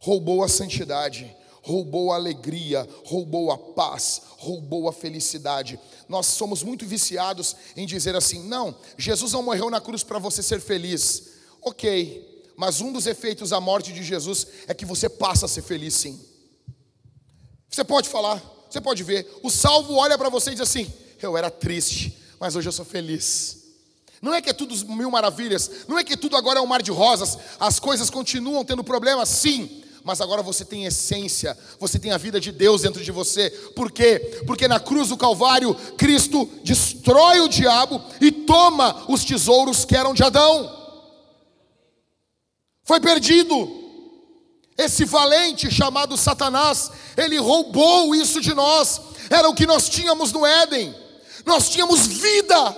Roubou a santidade, roubou a alegria, roubou a paz, roubou a felicidade. Nós somos muito viciados em dizer assim: não, Jesus não morreu na cruz para você ser feliz. Ok, mas um dos efeitos da morte de Jesus é que você passa a ser feliz sim. Você pode falar, você pode ver. O salvo olha para você e diz assim: Eu era triste, mas hoje eu sou feliz. Não é que é tudo mil maravilhas, não é que tudo agora é um mar de rosas, as coisas continuam tendo problemas, sim, mas agora você tem essência, você tem a vida de Deus dentro de você. Por quê? Porque na cruz do Calvário, Cristo destrói o diabo e toma os tesouros que eram de Adão. Foi perdido. Esse valente chamado Satanás, ele roubou isso de nós. Era o que nós tínhamos no Éden. Nós tínhamos vida.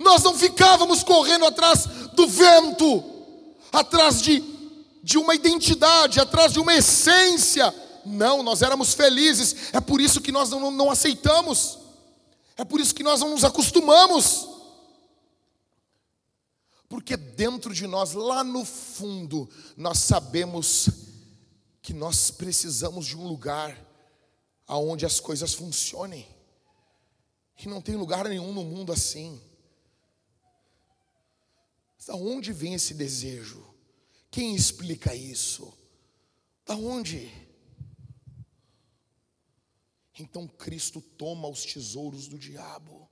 Nós não ficávamos correndo atrás do vento, atrás de, de uma identidade, atrás de uma essência. Não, nós éramos felizes. É por isso que nós não, não aceitamos. É por isso que nós não nos acostumamos. Porque dentro de nós, lá no fundo, nós sabemos que nós precisamos de um lugar aonde as coisas funcionem. E não tem lugar nenhum no mundo assim. Da onde vem esse desejo? Quem explica isso? Da onde? Então Cristo toma os tesouros do diabo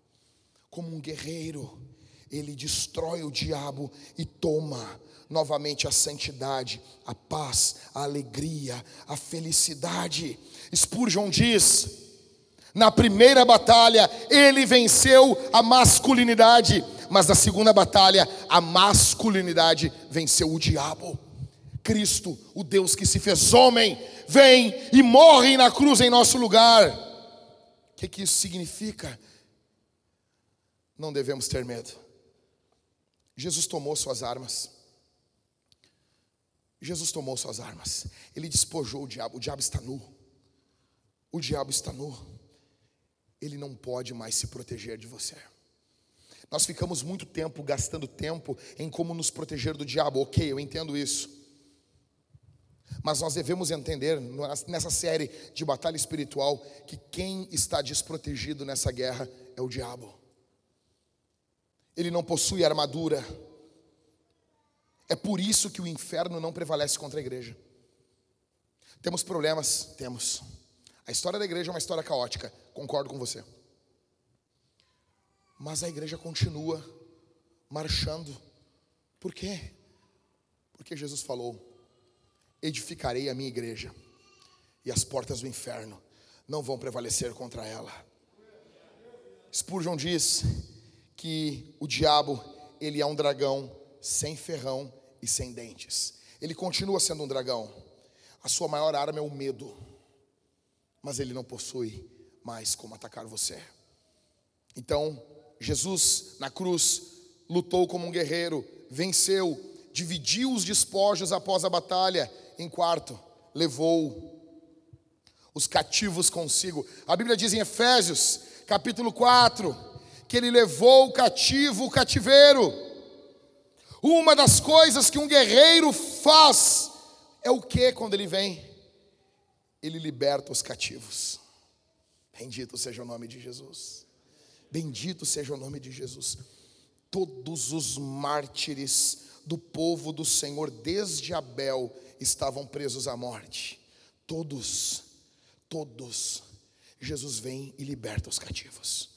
como um guerreiro ele destrói o diabo e toma novamente a santidade, a paz, a alegria, a felicidade. Spurgeon diz: na primeira batalha ele venceu a masculinidade, mas na segunda batalha a masculinidade venceu o diabo. Cristo, o Deus que se fez homem, vem e morre na cruz em nosso lugar. O que, que isso significa? Não devemos ter medo. Jesus tomou suas armas. Jesus tomou suas armas. Ele despojou o diabo. O diabo está nu. O diabo está nu. Ele não pode mais se proteger de você. Nós ficamos muito tempo gastando tempo em como nos proteger do diabo. Ok, eu entendo isso. Mas nós devemos entender, nessa série de batalha espiritual, que quem está desprotegido nessa guerra é o diabo ele não possui armadura. É por isso que o inferno não prevalece contra a igreja. Temos problemas? Temos. A história da igreja é uma história caótica, concordo com você. Mas a igreja continua marchando. Por quê? Porque Jesus falou: Edificarei a minha igreja, e as portas do inferno não vão prevalecer contra ela. Spurgeon diz que o diabo, ele é um dragão sem ferrão e sem dentes. Ele continua sendo um dragão. A sua maior arma é o medo. Mas ele não possui mais como atacar você. Então, Jesus na cruz lutou como um guerreiro, venceu, dividiu os despojos após a batalha. Em quarto, levou os cativos consigo. A Bíblia diz em Efésios, capítulo 4, que ele levou o cativo o cativeiro. Uma das coisas que um guerreiro faz é o que quando ele vem? Ele liberta os cativos. Bendito seja o nome de Jesus. Bendito seja o nome de Jesus. Todos os mártires do povo do Senhor, desde Abel, estavam presos à morte. Todos, todos. Jesus vem e liberta os cativos.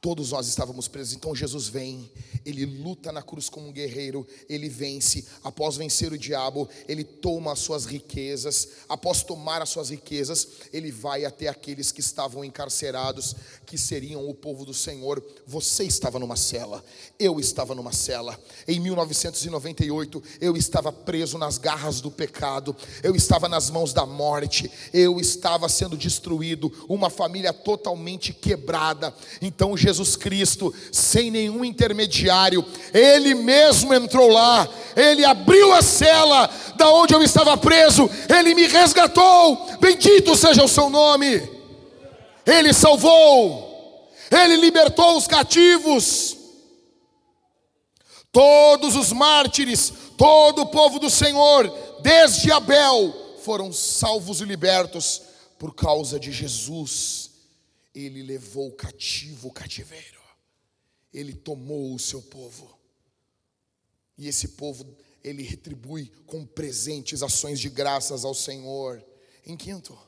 Todos nós estávamos presos, então Jesus vem, ele luta na cruz como um guerreiro, ele vence, após vencer o diabo, ele toma as suas riquezas, após tomar as suas riquezas, ele vai até aqueles que estavam encarcerados, que seriam o povo do Senhor. Você estava numa cela, eu estava numa cela. Em 1998, eu estava preso nas garras do pecado, eu estava nas mãos da morte, eu estava sendo destruído, uma família totalmente quebrada. Então Jesus Jesus Cristo, sem nenhum intermediário, Ele mesmo entrou lá, Ele abriu a cela da onde eu estava preso, Ele me resgatou, bendito seja o Seu nome, Ele salvou, Ele libertou os cativos, todos os mártires, todo o povo do Senhor, desde Abel, foram salvos e libertos por causa de Jesus ele levou cativo o cativeiro. Ele tomou o seu povo. E esse povo, ele retribui com presentes, ações de graças ao Senhor. Em quinto,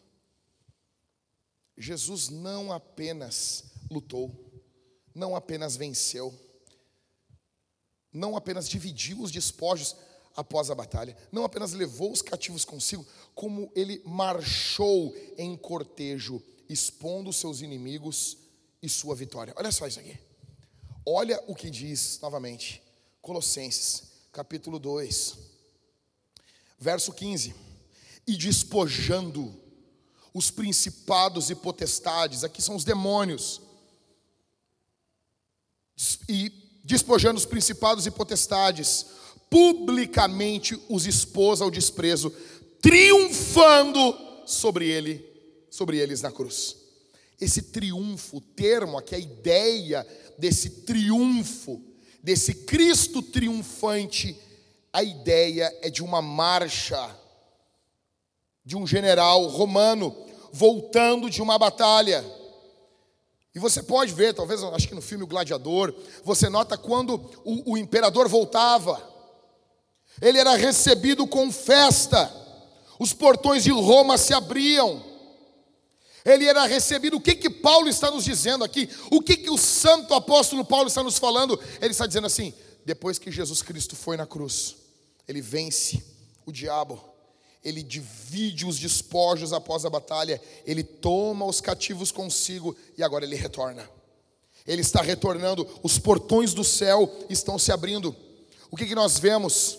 Jesus não apenas lutou, não apenas venceu, não apenas dividiu os despojos após a batalha, não apenas levou os cativos consigo, como ele marchou em cortejo expondo seus inimigos e sua vitória. Olha só isso aqui. Olha o que diz novamente, Colossenses, capítulo 2, verso 15: E despojando os principados e potestades, aqui são os demônios, e despojando os principados e potestades, publicamente os expôs ao desprezo, triunfando sobre ele sobre eles na cruz. Esse triunfo, o termo aqui, a ideia desse triunfo, desse Cristo triunfante, a ideia é de uma marcha de um general romano voltando de uma batalha. E você pode ver, talvez, acho que no filme O Gladiador, você nota quando o, o imperador voltava, ele era recebido com festa, os portões de Roma se abriam, ele era recebido. O que que Paulo está nos dizendo aqui? O que que o santo apóstolo Paulo está nos falando? Ele está dizendo assim: depois que Jesus Cristo foi na cruz, ele vence o diabo, ele divide os despojos após a batalha, ele toma os cativos consigo e agora ele retorna. Ele está retornando, os portões do céu estão se abrindo. O que que nós vemos?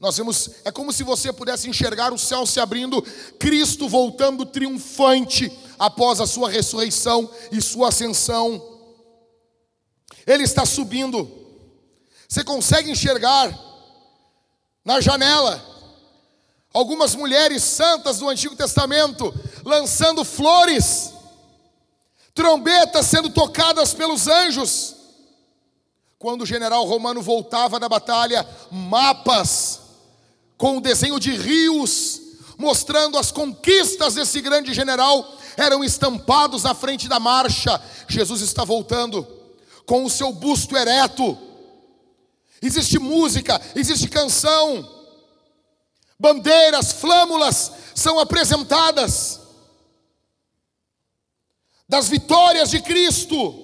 Nós vemos, é como se você pudesse enxergar o céu se abrindo, Cristo voltando triunfante após a sua ressurreição e sua ascensão. Ele está subindo. Você consegue enxergar na janela algumas mulheres santas do Antigo Testamento lançando flores, trombetas sendo tocadas pelos anjos. Quando o general romano voltava da batalha, mapas com o desenho de rios, mostrando as conquistas desse grande general, eram estampados na frente da marcha. Jesus está voltando com o seu busto ereto. Existe música, existe canção, bandeiras, flâmulas são apresentadas das vitórias de Cristo.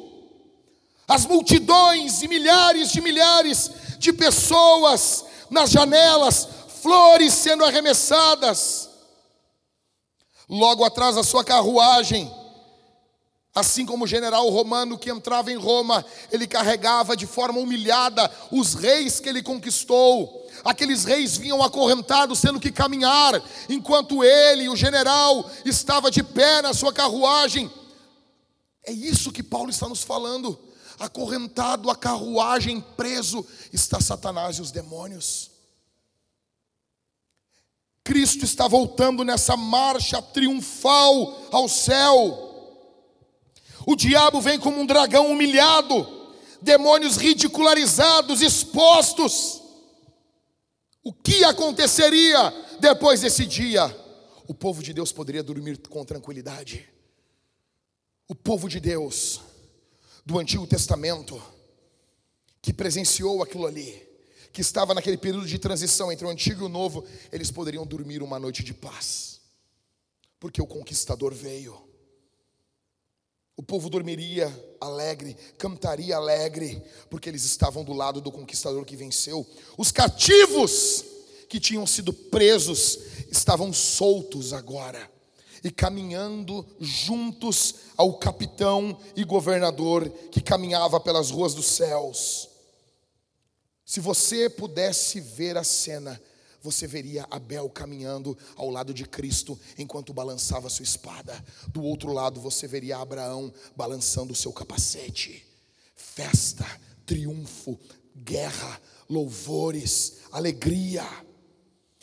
As multidões e milhares de milhares de pessoas nas janelas flores sendo arremessadas. Logo atrás da sua carruagem, assim como o general romano que entrava em Roma, ele carregava de forma humilhada os reis que ele conquistou. Aqueles reis vinham acorrentados, tendo que caminhar, enquanto ele, o general, estava de pé na sua carruagem. É isso que Paulo está nos falando. Acorrentado a carruagem, preso, está Satanás e os demônios. Cristo está voltando nessa marcha triunfal ao céu. O diabo vem como um dragão humilhado, demônios ridicularizados, expostos. O que aconteceria depois desse dia? O povo de Deus poderia dormir com tranquilidade. O povo de Deus do Antigo Testamento que presenciou aquilo ali que estava naquele período de transição entre o antigo e o novo, eles poderiam dormir uma noite de paz, porque o conquistador veio. O povo dormiria alegre, cantaria alegre, porque eles estavam do lado do conquistador que venceu. Os cativos que tinham sido presos estavam soltos agora e caminhando juntos ao capitão e governador que caminhava pelas ruas dos céus. Se você pudesse ver a cena, você veria Abel caminhando ao lado de Cristo enquanto balançava sua espada. Do outro lado, você veria Abraão balançando seu capacete. Festa, triunfo, guerra, louvores, alegria.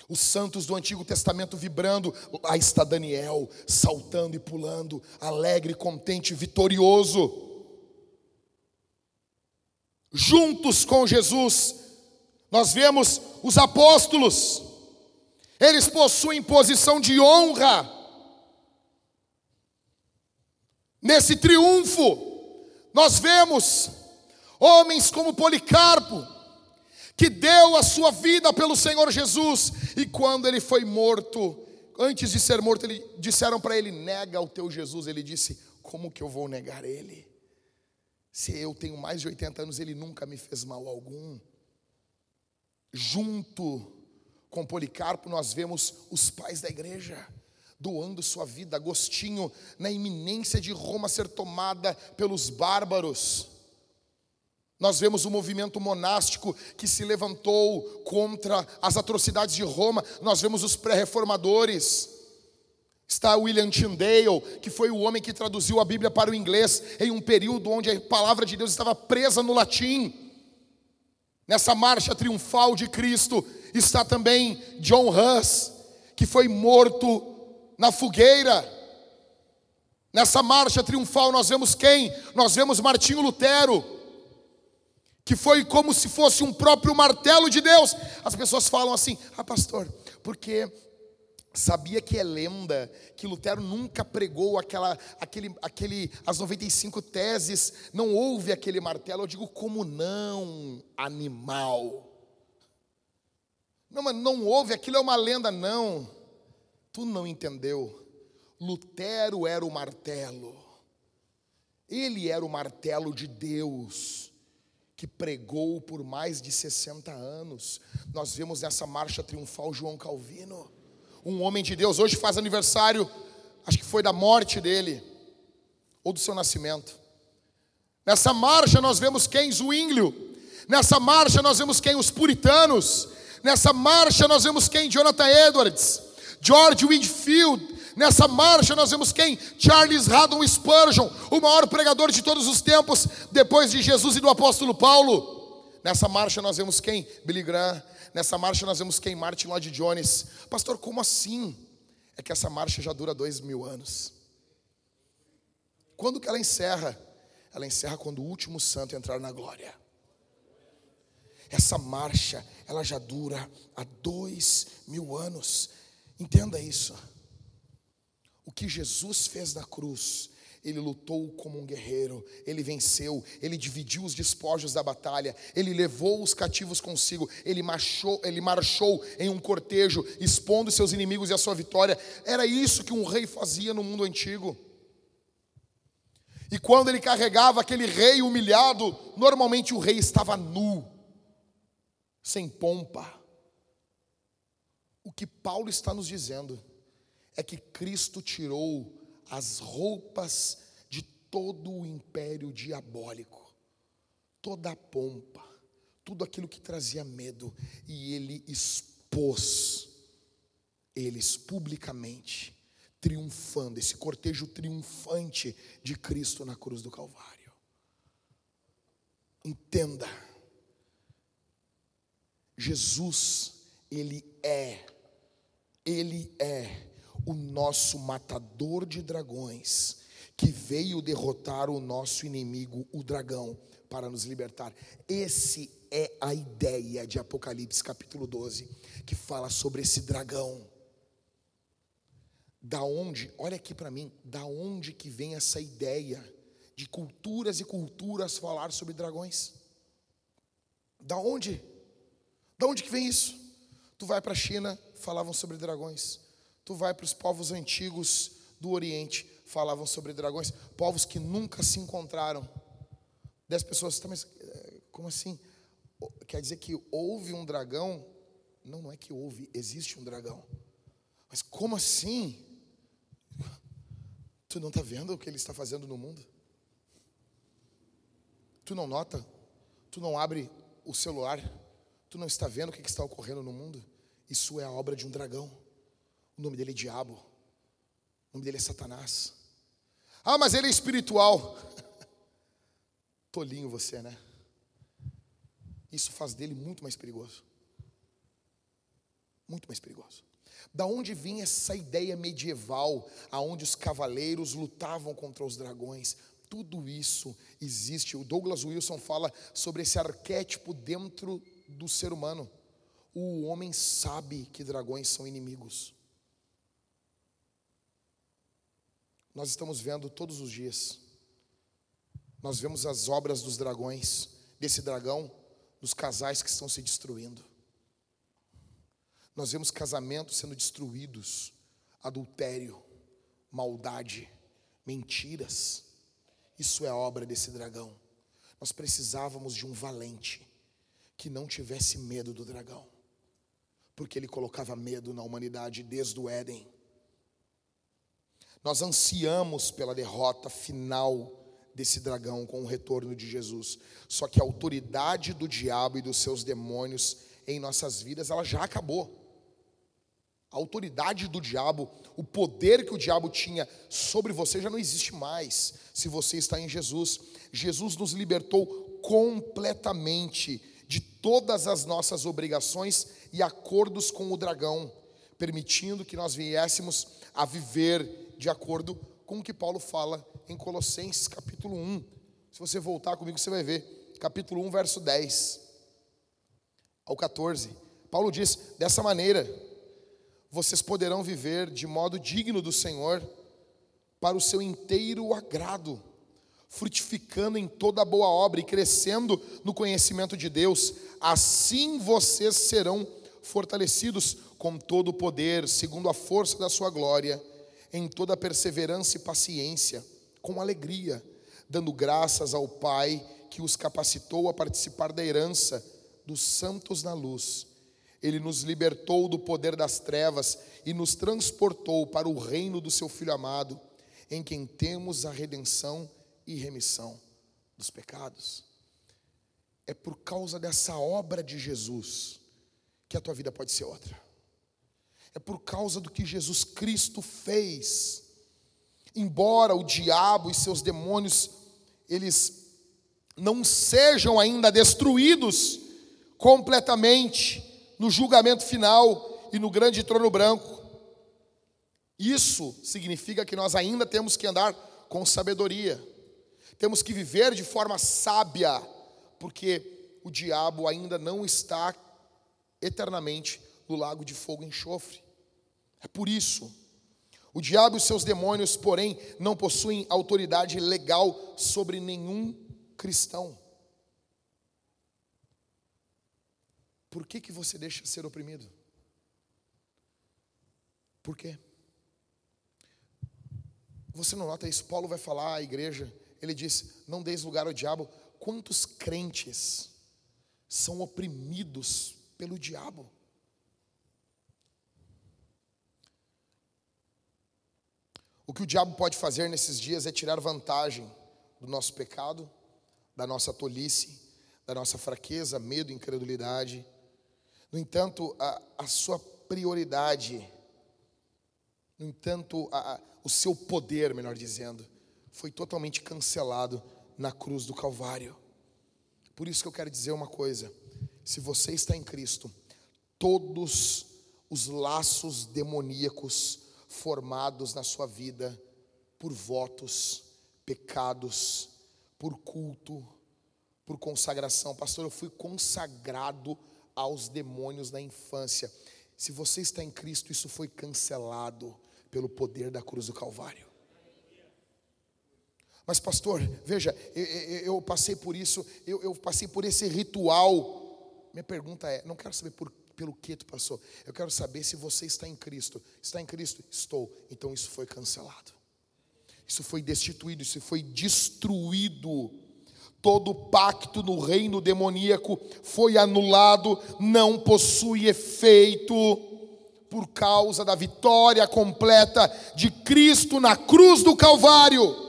Os santos do Antigo Testamento vibrando, lá está Daniel, saltando e pulando, alegre, contente, vitorioso. Juntos com Jesus, nós vemos os apóstolos, eles possuem posição de honra. Nesse triunfo, nós vemos homens como Policarpo, que deu a sua vida pelo Senhor Jesus, e quando ele foi morto, antes de ser morto, ele, disseram para ele: nega o teu Jesus. Ele disse: Como que eu vou negar ele? Se eu tenho mais de 80 anos, ele nunca me fez mal algum. Junto com Policarpo, nós vemos os pais da igreja doando sua vida, Agostinho, na iminência de Roma ser tomada pelos bárbaros. Nós vemos o movimento monástico que se levantou contra as atrocidades de Roma. Nós vemos os pré-reformadores. Está William Tyndale, que foi o homem que traduziu a Bíblia para o inglês em um período onde a palavra de Deus estava presa no latim. Nessa marcha triunfal de Cristo está também John Hus, que foi morto na fogueira. Nessa marcha triunfal nós vemos quem? Nós vemos Martinho Lutero que foi como se fosse um próprio martelo de Deus. As pessoas falam assim: "Ah, pastor, porque sabia que é lenda que Lutero nunca pregou aquela aquele aquele as 95 teses, não houve aquele martelo". Eu digo: "Como não, animal?" Não, mas não houve, aquilo é uma lenda não. Tu não entendeu. Lutero era o martelo. Ele era o martelo de Deus que pregou por mais de 60 anos. Nós vemos nessa marcha triunfal João Calvino, um homem de Deus, hoje faz aniversário, acho que foi da morte dele, ou do seu nascimento. Nessa marcha nós vemos quem? Zwinglio. Nessa marcha nós vemos quem? Os puritanos. Nessa marcha nós vemos quem? Jonathan Edwards, George Whitfield, Nessa marcha nós vemos quem? Charles Haddon Spurgeon, o maior pregador de todos os tempos, depois de Jesus e do apóstolo Paulo. Nessa marcha nós vemos quem? Billy Graham. Nessa marcha nós vemos quem? Martin Lloyd Jones. Pastor, como assim? É que essa marcha já dura dois mil anos. Quando que ela encerra? Ela encerra quando o último santo entrar na glória. Essa marcha, ela já dura há dois mil anos. Entenda isso. O que Jesus fez na cruz, ele lutou como um guerreiro, ele venceu, ele dividiu os despojos da batalha, ele levou os cativos consigo, ele marchou, ele marchou em um cortejo, expondo seus inimigos e a sua vitória. Era isso que um rei fazia no mundo antigo. E quando ele carregava aquele rei humilhado, normalmente o rei estava nu, sem pompa. O que Paulo está nos dizendo é que Cristo tirou as roupas de todo o império diabólico, toda a pompa, tudo aquilo que trazia medo, e ele expôs eles publicamente, triunfando, esse cortejo triunfante de Cristo na cruz do Calvário. Entenda, Jesus, Ele é, Ele é o nosso matador de dragões, que veio derrotar o nosso inimigo, o dragão, para nos libertar. Esse é a ideia de Apocalipse capítulo 12, que fala sobre esse dragão. Da onde, olha aqui para mim, da onde que vem essa ideia de culturas e culturas falar sobre dragões? Da onde? Da onde que vem isso? Tu vai para a China, falavam sobre dragões. Tu vai para os povos antigos do Oriente, falavam sobre dragões, povos que nunca se encontraram. Dez pessoas, mas eh, como assim? Quer dizer que houve um dragão? Não, não é que houve, existe um dragão. Mas como assim? Tu não está vendo o que ele está fazendo no mundo? Tu não nota? Tu não abre o celular? Tu não está vendo o que está ocorrendo no mundo? Isso é a obra de um dragão. O nome dele é Diabo. O nome dele é Satanás. Ah, mas ele é espiritual. Tolinho você, né? Isso faz dele muito mais perigoso. Muito mais perigoso. Da onde vinha essa ideia medieval, aonde os cavaleiros lutavam contra os dragões? Tudo isso existe. O Douglas Wilson fala sobre esse arquétipo dentro do ser humano. O homem sabe que dragões são inimigos. Nós estamos vendo todos os dias. Nós vemos as obras dos dragões, desse dragão, dos casais que estão se destruindo. Nós vemos casamentos sendo destruídos, adultério, maldade, mentiras. Isso é obra desse dragão. Nós precisávamos de um valente que não tivesse medo do dragão, porque ele colocava medo na humanidade desde o Éden. Nós ansiamos pela derrota final desse dragão com o retorno de Jesus. Só que a autoridade do diabo e dos seus demônios em nossas vidas, ela já acabou a autoridade do diabo, o poder que o diabo tinha sobre você já não existe mais se você está em Jesus. Jesus nos libertou completamente de todas as nossas obrigações e acordos com o dragão, permitindo que nós viéssemos a viver de acordo com o que Paulo fala em Colossenses capítulo 1. Se você voltar comigo, você vai ver, capítulo 1, verso 10 ao 14. Paulo diz: dessa maneira, vocês poderão viver de modo digno do Senhor, para o seu inteiro agrado, frutificando em toda boa obra e crescendo no conhecimento de Deus. Assim vocês serão fortalecidos com todo o poder, segundo a força da sua glória, em toda perseverança e paciência, com alegria, dando graças ao Pai que os capacitou a participar da herança dos santos na luz ele nos libertou do poder das trevas e nos transportou para o reino do seu Filho amado, em quem temos a redenção e remissão dos pecados. É por causa dessa obra de Jesus que a tua vida pode ser outra. É por causa do que Jesus Cristo fez. Embora o diabo e seus demônios eles não sejam ainda destruídos completamente, no julgamento final e no grande trono branco. Isso significa que nós ainda temos que andar com sabedoria, temos que viver de forma sábia, porque o diabo ainda não está eternamente no lago de fogo e enxofre. É por isso. O diabo e seus demônios, porém, não possuem autoridade legal sobre nenhum cristão. Por que, que você deixa ser oprimido? Por quê? Você não nota isso? Paulo vai falar à igreja, ele diz: Não deis lugar ao diabo. Quantos crentes são oprimidos pelo diabo? O que o diabo pode fazer nesses dias é tirar vantagem do nosso pecado, da nossa tolice, da nossa fraqueza, medo, incredulidade no entanto, a, a sua prioridade, no entanto, a, a, o seu poder, melhor dizendo, foi totalmente cancelado na cruz do Calvário. Por isso que eu quero dizer uma coisa: se você está em Cristo, todos os laços demoníacos formados na sua vida por votos, pecados, por culto, por consagração. Pastor, eu fui consagrado aos demônios na infância. Se você está em Cristo, isso foi cancelado pelo poder da cruz do Calvário. Mas, pastor, veja, eu, eu, eu passei por isso, eu, eu, passei por esse ritual. Minha pergunta é: não quero saber por, pelo que tu passou, eu quero saber se você está em Cristo. Está em Cristo? Estou. Então isso foi cancelado. Isso foi destituído, isso foi destruído. Todo pacto no reino demoníaco foi anulado, não possui efeito por causa da vitória completa de Cristo na cruz do Calvário.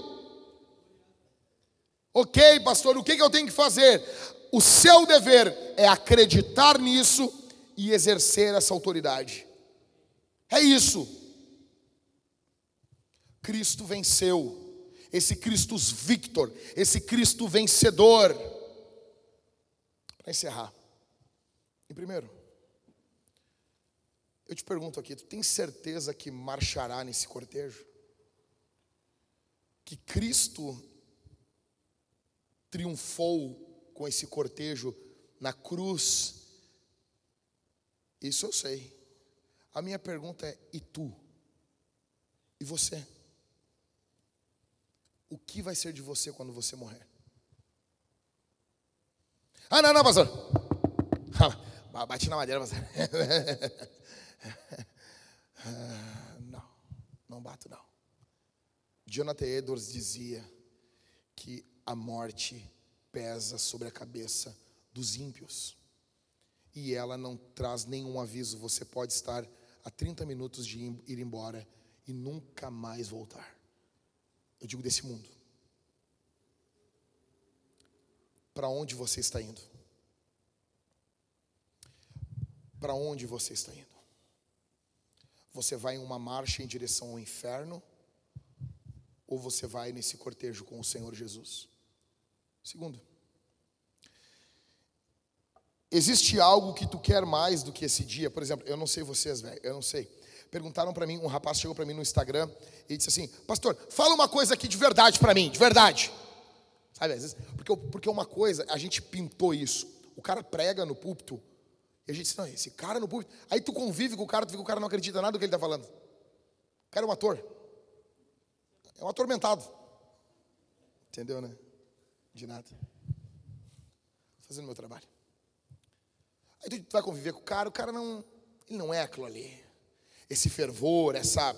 Ok, pastor, o que eu tenho que fazer? O seu dever é acreditar nisso e exercer essa autoridade. É isso. Cristo venceu. Esse Cristo Victor, esse Cristo vencedor. Para encerrar. Em primeiro, eu te pergunto aqui, tu tem certeza que marchará nesse cortejo? Que Cristo triunfou com esse cortejo na cruz? Isso eu sei. A minha pergunta é: e tu? E você? O que vai ser de você quando você morrer? Ah, não, não, pastor. Bati na madeira, pastor. Não, não bato, não. Jonathan Edwards dizia que a morte pesa sobre a cabeça dos ímpios e ela não traz nenhum aviso. Você pode estar a 30 minutos de ir embora e nunca mais voltar. Eu digo desse mundo. Para onde você está indo? Para onde você está indo? Você vai em uma marcha em direção ao inferno? Ou você vai nesse cortejo com o Senhor Jesus? Segundo, existe algo que tu quer mais do que esse dia? Por exemplo, eu não sei vocês, velho, eu não sei. Perguntaram para mim, um rapaz chegou para mim no Instagram e disse assim: Pastor, fala uma coisa aqui de verdade para mim, de verdade. Sabe, às vezes, porque, porque uma coisa, a gente pintou isso. O cara prega no púlpito e a gente diz: Não, esse cara no púlpito. Aí tu convive com o cara, tu vê que o cara não acredita nada do que ele está falando. O cara é um ator. É um atormentado. Entendeu, né? De nada. Fazendo meu trabalho. Aí tu vai conviver com o cara, o cara não. Ele não é aquilo ali esse fervor, essa.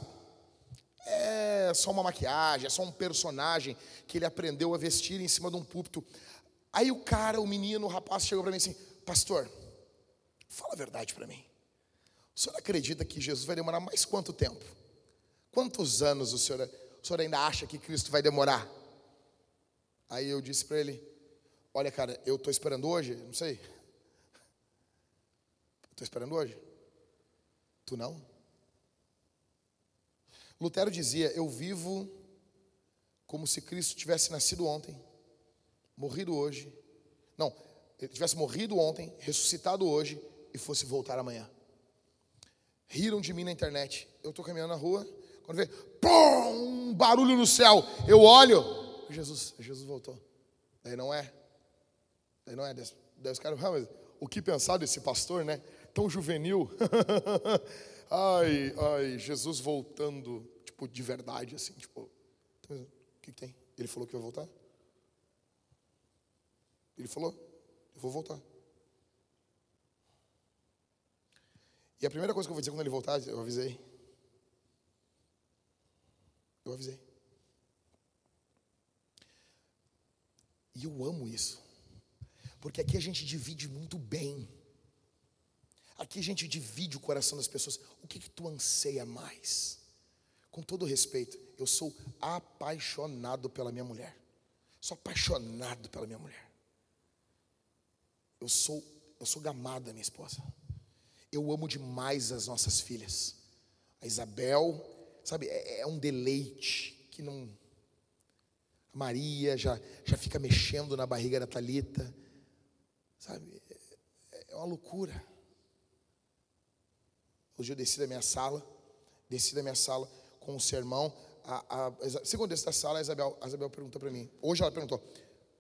É só uma maquiagem, é só um personagem que ele aprendeu a vestir em cima de um púlpito. Aí o cara, o menino, o rapaz chegou para mim assim: Pastor, fala a verdade para mim. O senhor acredita que Jesus vai demorar mais quanto tempo? Quantos anos o senhor, o senhor ainda acha que Cristo vai demorar? Aí eu disse para ele: Olha, cara, eu estou esperando hoje, não sei. Estou esperando hoje. Tu não? Lutero dizia: Eu vivo como se Cristo tivesse nascido ontem, morrido hoje. Não, ele tivesse morrido ontem, ressuscitado hoje e fosse voltar amanhã. Riram de mim na internet. Eu estou caminhando na rua, quando vê, pum, um barulho no céu. Eu olho, Jesus, Jesus voltou. Daí não é. Daí não é. Daí os caras, ah, mas o que pensar desse pastor, né? Tão juvenil. Ai, ai, Jesus voltando, tipo, de verdade, assim, tipo, o que, que tem? Ele falou que vai voltar? Ele falou, eu vou voltar. E a primeira coisa que eu vou dizer quando ele voltar, eu avisei. Eu avisei. E eu amo isso. Porque aqui a gente divide muito bem. Aqui a gente divide o coração das pessoas. O que, que tu anseia mais? Com todo respeito, eu sou apaixonado pela minha mulher. Sou apaixonado pela minha mulher. Eu sou, eu sou gamado da minha esposa. Eu amo demais as nossas filhas. A Isabel, sabe, é, é um deleite que não. A Maria já, já fica mexendo na barriga da Talita, sabe? É, é uma loucura. Hoje eu desci da minha sala, desci da minha sala com um sermão. A, a, segundo desci da sala, a Isabel, a Isabel perguntou para mim. Hoje ela perguntou: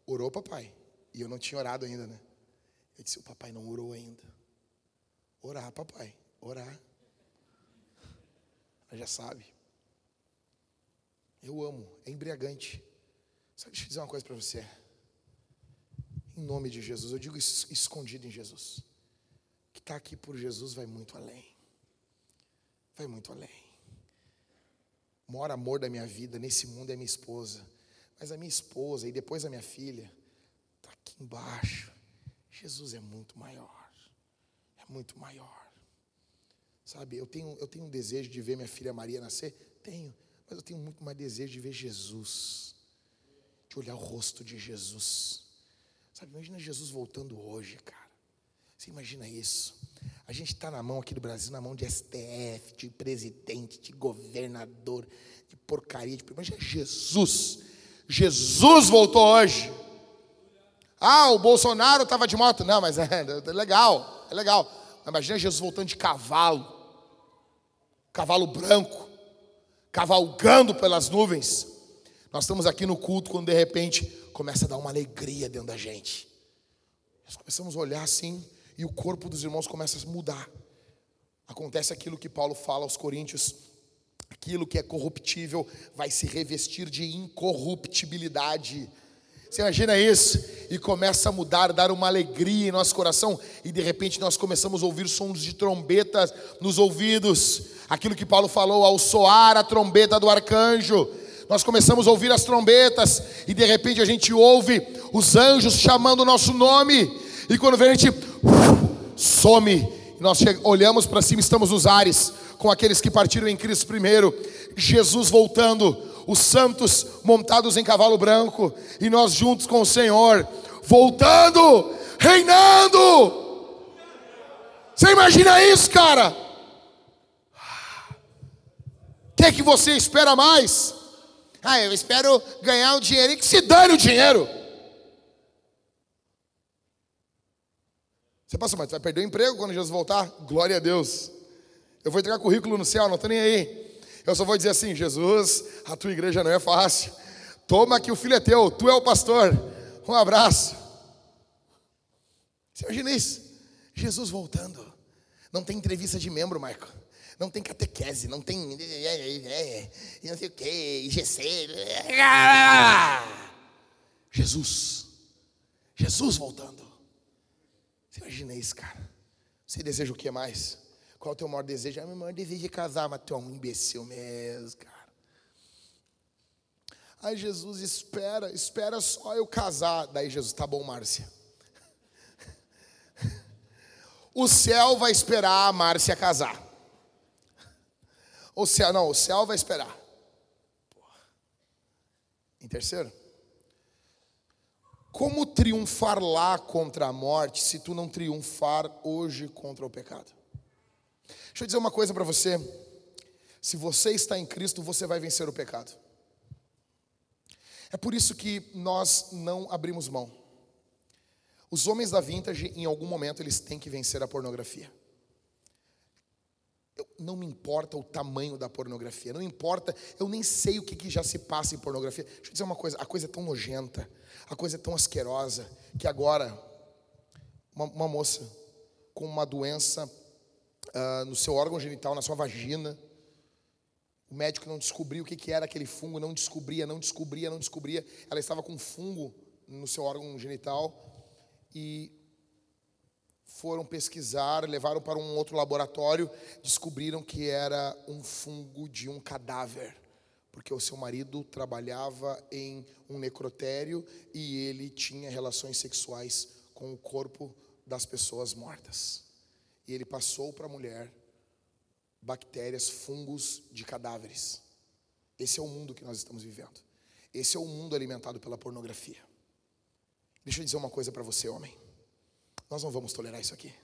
Orou, papai? E eu não tinha orado ainda, né? Eu disse: O papai não orou ainda. Orar, papai, orar. Ela já sabe. Eu amo, é embriagante. Sabe, deixa eu dizer uma coisa para você. Em nome de Jesus, eu digo escondido em Jesus. Que está aqui por Jesus vai muito além vai muito além. O maior amor da minha vida nesse mundo é minha esposa. Mas a minha esposa e depois a minha filha está aqui embaixo. Jesus é muito maior. É muito maior. Sabe, eu tenho, eu tenho um desejo de ver minha filha Maria nascer? Tenho. Mas eu tenho muito mais desejo de ver Jesus. De olhar o rosto de Jesus. Sabe, imagina Jesus voltando hoje, cara. Você imagina isso? A gente está na mão aqui do Brasil, na mão de STF, de presidente, de governador, de porcaria. De... Imagina Jesus. Jesus voltou hoje. Ah, o Bolsonaro estava de moto. Não, mas é, é legal, é legal. Imagina Jesus voltando de cavalo, cavalo branco, cavalgando pelas nuvens. Nós estamos aqui no culto quando de repente começa a dar uma alegria dentro da gente. Nós começamos a olhar assim e o corpo dos irmãos começa a mudar. Acontece aquilo que Paulo fala aos Coríntios: aquilo que é corruptível vai se revestir de incorruptibilidade. Você imagina isso? E começa a mudar, dar uma alegria em nosso coração, e de repente nós começamos a ouvir sons de trombetas nos ouvidos. Aquilo que Paulo falou, ao soar a trombeta do arcanjo, nós começamos a ouvir as trombetas, e de repente a gente ouve os anjos chamando o nosso nome, e quando vem a gente some, nós olhamos para cima, estamos nos ares, com aqueles que partiram em Cristo primeiro, Jesus voltando, os santos montados em cavalo branco, e nós juntos com o Senhor, voltando, reinando. Você imagina isso, cara? O que, é que você espera mais? Ah, eu espero ganhar um dinheiro e que se dane o dinheiro. Você passa, mas vai perder o emprego quando Jesus voltar? Glória a Deus. Eu vou entregar currículo no céu, não estou nem aí. Eu só vou dizer assim: Jesus, a tua igreja não é fácil. Toma que o filho é teu, tu é o pastor. Um abraço. Você imagina isso? Jesus voltando. Não tem entrevista de membro, Marco. Não tem catequese, não tem. Não sei o que, IGC. Jesus. Jesus voltando. Você imagina isso, cara? Você deseja o que mais? Qual é o teu maior desejo? Ah, meu maior desejo é casar, mas tu é um imbecil mesmo, cara. Aí Jesus espera, espera só eu casar. Daí Jesus, tá bom, Márcia. O céu vai esperar a Márcia casar. O céu, não, o céu vai esperar. Em terceiro, como triunfar lá contra a morte se tu não triunfar hoje contra o pecado? Deixa eu dizer uma coisa para você. Se você está em Cristo, você vai vencer o pecado. É por isso que nós não abrimos mão. Os homens da vintage, em algum momento, eles têm que vencer a pornografia. Não me importa o tamanho da pornografia, não importa, eu nem sei o que, que já se passa em pornografia. Deixa eu dizer uma coisa: a coisa é tão nojenta, a coisa é tão asquerosa, que agora, uma, uma moça com uma doença uh, no seu órgão genital, na sua vagina. O médico não descobriu o que, que era aquele fungo, não descobria, não descobria, não descobria. Ela estava com fungo no seu órgão genital e foram pesquisar, levaram para um outro laboratório, descobriram que era um fungo de um cadáver, porque o seu marido trabalhava em um necrotério e ele tinha relações sexuais com o corpo das pessoas mortas e ele passou para a mulher bactérias, fungos de cadáveres. Esse é o mundo que nós estamos vivendo. Esse é o mundo alimentado pela pornografia. Deixa eu dizer uma coisa para você, homem. Nós não vamos tolerar isso aqui.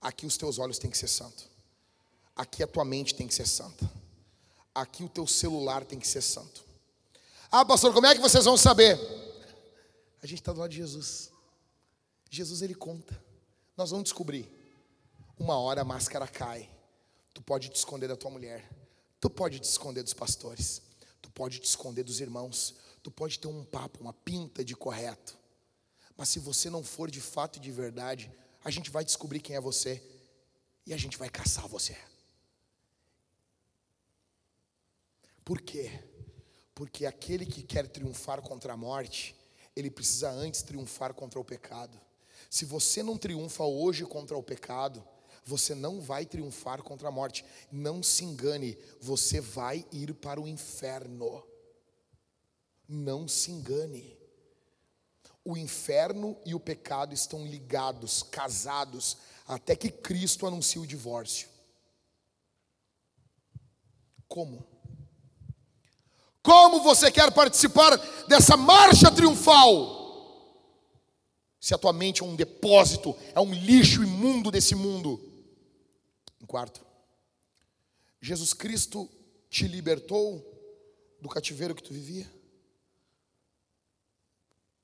Aqui os teus olhos têm que ser santo. Aqui a tua mente tem que ser santa. Aqui o teu celular tem que ser santo. Ah, pastor, como é que vocês vão saber? A gente está do lado de Jesus. Jesus ele conta. Nós vamos descobrir. Uma hora a máscara cai. Tu pode te esconder da tua mulher. Tu pode te esconder dos pastores. Tu pode te esconder dos irmãos. Tu pode ter um papo, uma pinta de correto. Mas se você não for de fato e de verdade, a gente vai descobrir quem é você e a gente vai caçar você. Por quê? Porque aquele que quer triunfar contra a morte, ele precisa antes triunfar contra o pecado. Se você não triunfa hoje contra o pecado, você não vai triunfar contra a morte. Não se engane, você vai ir para o inferno. Não se engane. O inferno e o pecado estão ligados, casados, até que Cristo anuncie o divórcio. Como? Como você quer participar dessa marcha triunfal? Se a tua mente é um depósito, é um lixo imundo desse mundo. Em quarto, Jesus Cristo te libertou do cativeiro que tu vivia?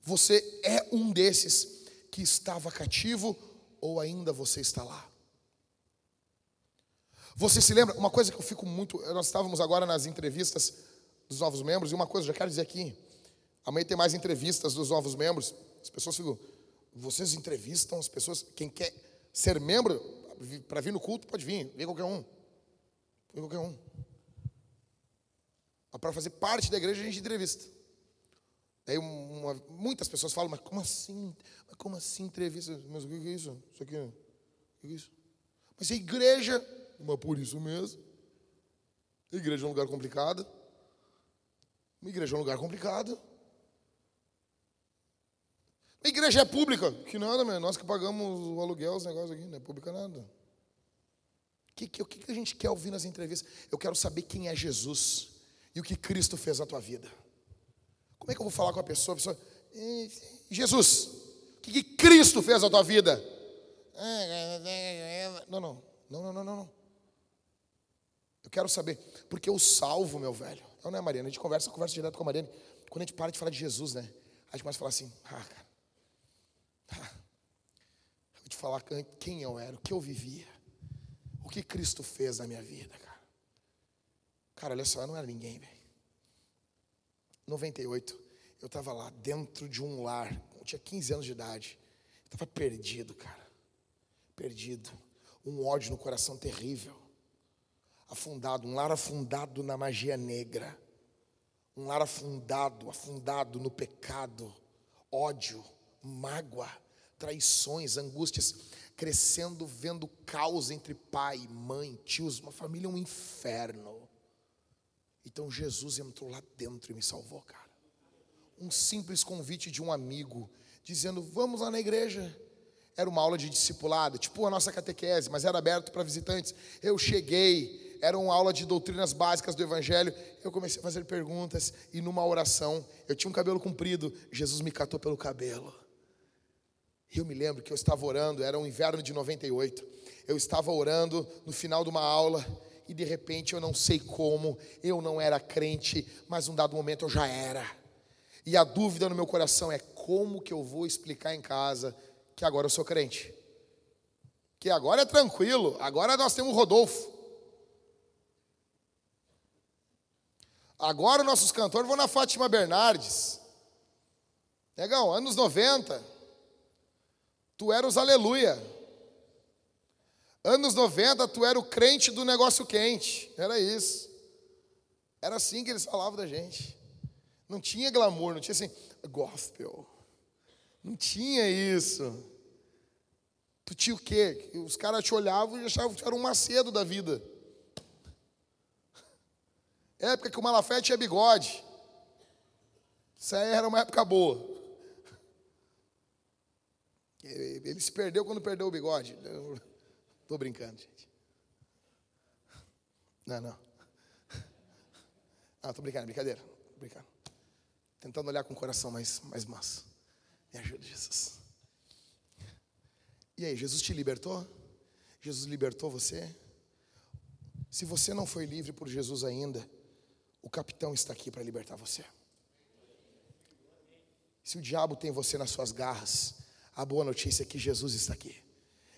Você é um desses que estava cativo ou ainda você está lá? Você se lembra? Uma coisa que eu fico muito. Nós estávamos agora nas entrevistas dos novos membros, e uma coisa, já quero dizer aqui: amanhã tem mais entrevistas dos novos membros. As pessoas ficam. Vocês entrevistam as pessoas. Quem quer ser membro, para vir no culto, pode vir. Vem qualquer um. Vem qualquer um. Para fazer parte da igreja, a gente entrevista. Aí uma, muitas pessoas falam, mas como assim? Mas como assim entrevista? Mas o que é isso? Isso aqui? O que é isso? Mas a igreja, mas por isso mesmo. A igreja é um lugar complicado. Uma igreja é um lugar complicado. A igreja é pública. Que nada, meu. Nós que pagamos o aluguel, os negócios aqui, não é pública nada. O que, que, que a gente quer ouvir nas entrevistas? Eu quero saber quem é Jesus e o que Cristo fez na tua vida. Como é que eu vou falar com a pessoa? A pessoa Jesus, o que, que Cristo fez na tua vida? Não, não, não, não, não, não. Eu quero saber, porque eu salvo, meu velho. Não, não é, Mariana? A gente conversa, conversa direto com a Mariana. Quando a gente para de falar de Jesus, né? A gente começa a falar assim, ah, cara, ah, eu vou te falar quem eu era, o que eu vivia, o que Cristo fez na minha vida, cara. Cara, olha só, eu não era ninguém, velho. 98, eu estava lá dentro de um lar, eu tinha 15 anos de idade, estava perdido, cara, perdido, um ódio no coração terrível afundado, um lar afundado na magia negra, um lar afundado, afundado no pecado, ódio, mágoa, traições, angústias, crescendo, vendo caos entre pai, mãe, tios, uma família um inferno. Então Jesus entrou lá dentro e me salvou, cara. Um simples convite de um amigo, dizendo: Vamos lá na igreja. Era uma aula de discipulado, tipo a nossa catequese, mas era aberto para visitantes. Eu cheguei, era uma aula de doutrinas básicas do Evangelho. Eu comecei a fazer perguntas e numa oração, eu tinha um cabelo comprido, Jesus me catou pelo cabelo. E eu me lembro que eu estava orando, era um inverno de 98. Eu estava orando no final de uma aula e de repente eu não sei como, eu não era crente, mas num dado momento eu já era. E a dúvida no meu coração é como que eu vou explicar em casa que agora eu sou crente? Que agora é tranquilo, agora nós temos o Rodolfo. Agora nossos cantores vão na Fátima Bernardes. Negão, anos 90. Tu era os aleluia. Anos 90, tu era o crente do negócio quente. Era isso. Era assim que eles falavam da gente. Não tinha glamour, não tinha assim, gospel. Não tinha isso. Tu tinha o quê? Os caras te olhavam e achavam que era um macedo da vida. Época que o Malafé tinha bigode. Isso aí era uma época boa. Ele se perdeu quando perdeu o bigode. Estou brincando, gente. Não, não. Ah, estou brincando, brincadeira. Tô brincando. Tentando olhar com o coração mais, mais manso. Me ajuda, Jesus. E aí, Jesus te libertou? Jesus libertou você? Se você não foi livre por Jesus ainda, o capitão está aqui para libertar você. Se o diabo tem você nas suas garras, a boa notícia é que Jesus está aqui.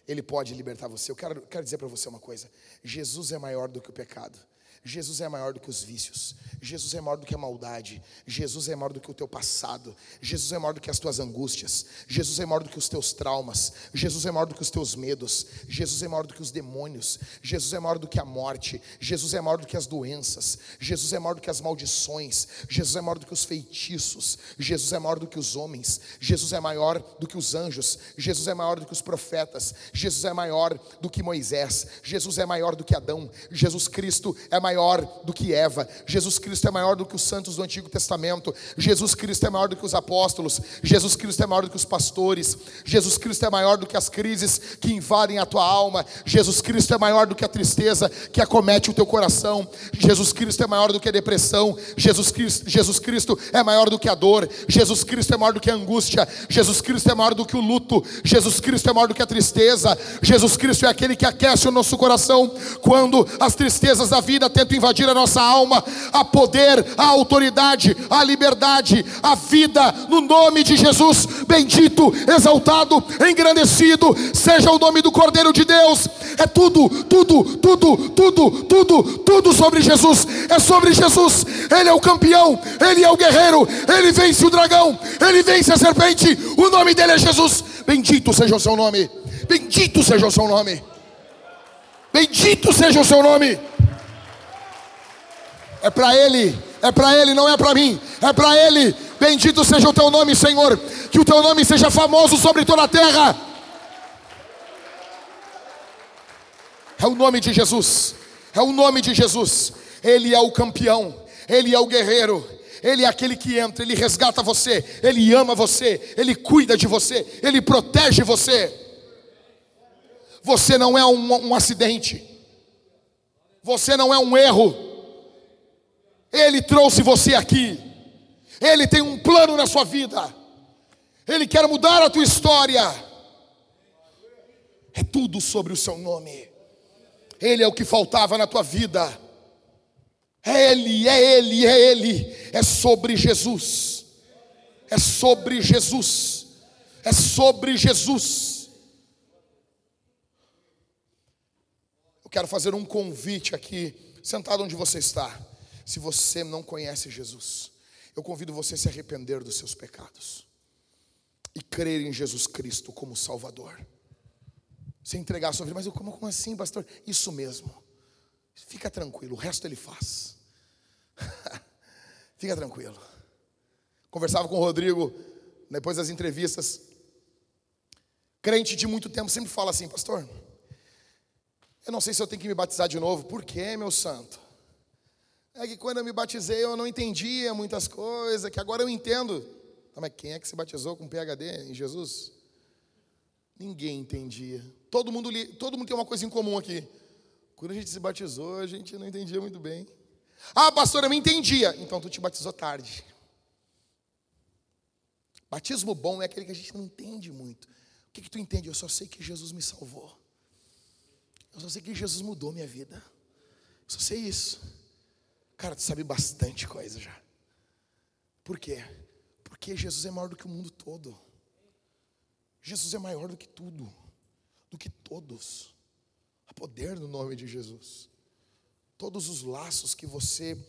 Ele pode libertar você. Eu quero, quero dizer para você uma coisa: Jesus é maior do que o pecado. Jesus é maior do que os vícios. Jesus é maior do que a maldade. Jesus é maior do que o teu passado. Jesus é maior do que as tuas angústias. Jesus é maior do que os teus traumas. Jesus é maior do que os teus medos. Jesus é maior do que os demônios. Jesus é maior do que a morte. Jesus é maior do que as doenças. Jesus é maior do que as maldições. Jesus é maior do que os feitiços. Jesus é maior do que os homens. Jesus é maior do que os anjos. Jesus é maior do que os profetas. Jesus é maior do que Moisés. Jesus é maior do que Adão. Jesus Cristo é maior maior do que Eva. Jesus Cristo é maior do que os santos do Antigo Testamento. Jesus Cristo é maior do que os apóstolos. Jesus Cristo é maior do que os pastores. Jesus Cristo é maior do que as crises que invadem a tua alma. Jesus Cristo é maior do que a tristeza que acomete o teu coração. Jesus Cristo é maior do que a depressão. Jesus Cristo, Jesus Cristo é maior do que a dor. Jesus Cristo é maior do que a angústia. Jesus Cristo é maior do que o luto. Jesus Cristo é maior do que a tristeza. Jesus Cristo é aquele que aquece o nosso coração quando as tristezas da vida têm invadir a nossa alma, a poder, a autoridade, a liberdade, a vida, no nome de Jesus, bendito, exaltado, engrandecido, seja o nome do Cordeiro de Deus. É tudo, tudo, tudo, tudo, tudo, tudo sobre Jesus. É sobre Jesus. Ele é o campeão, ele é o guerreiro, ele vence o dragão, ele vence a serpente. O nome dele é Jesus. Bendito seja o seu nome. Bendito seja o seu nome. Bendito seja o seu nome. É para Ele, é para Ele, não é para mim, é para Ele. Bendito seja o Teu nome, Senhor. Que o Teu nome seja famoso sobre toda a terra. É o nome de Jesus, é o nome de Jesus. Ele é o campeão, Ele é o guerreiro. Ele é aquele que entra, Ele resgata você, Ele ama você, Ele cuida de você, Ele protege você. Você não é um, um acidente, você não é um erro, ele trouxe você aqui. Ele tem um plano na sua vida. Ele quer mudar a tua história. É tudo sobre o seu nome. Ele é o que faltava na tua vida. É Ele, é Ele, é Ele. É sobre Jesus. É sobre Jesus. É sobre Jesus. Eu quero fazer um convite aqui, sentado onde você está. Se você não conhece Jesus, eu convido você a se arrepender dos seus pecados e crer em Jesus Cristo como Salvador. Se entregar a sua vida, mas eu como, como assim, pastor? Isso mesmo. Fica tranquilo, o resto ele faz. Fica tranquilo. Conversava com o Rodrigo depois das entrevistas. Crente de muito tempo sempre fala assim, pastor. Eu não sei se eu tenho que me batizar de novo. Por quê, meu santo? É que quando eu me batizei eu não entendia muitas coisas, que agora eu entendo. Tá, mas quem é que se batizou com PHD em Jesus? Ninguém entendia. Todo mundo, todo mundo tem uma coisa em comum aqui. Quando a gente se batizou, a gente não entendia muito bem. Ah, pastor, eu me entendia. Então tu te batizou tarde. Batismo bom é aquele que a gente não entende muito. O que, que tu entende? Eu só sei que Jesus me salvou. Eu só sei que Jesus mudou minha vida. Eu só sei isso. Cara, tu sabe bastante coisa já. Por quê? Porque Jesus é maior do que o mundo todo. Jesus é maior do que tudo, do que todos. Há poder no nome de Jesus. Todos os laços que você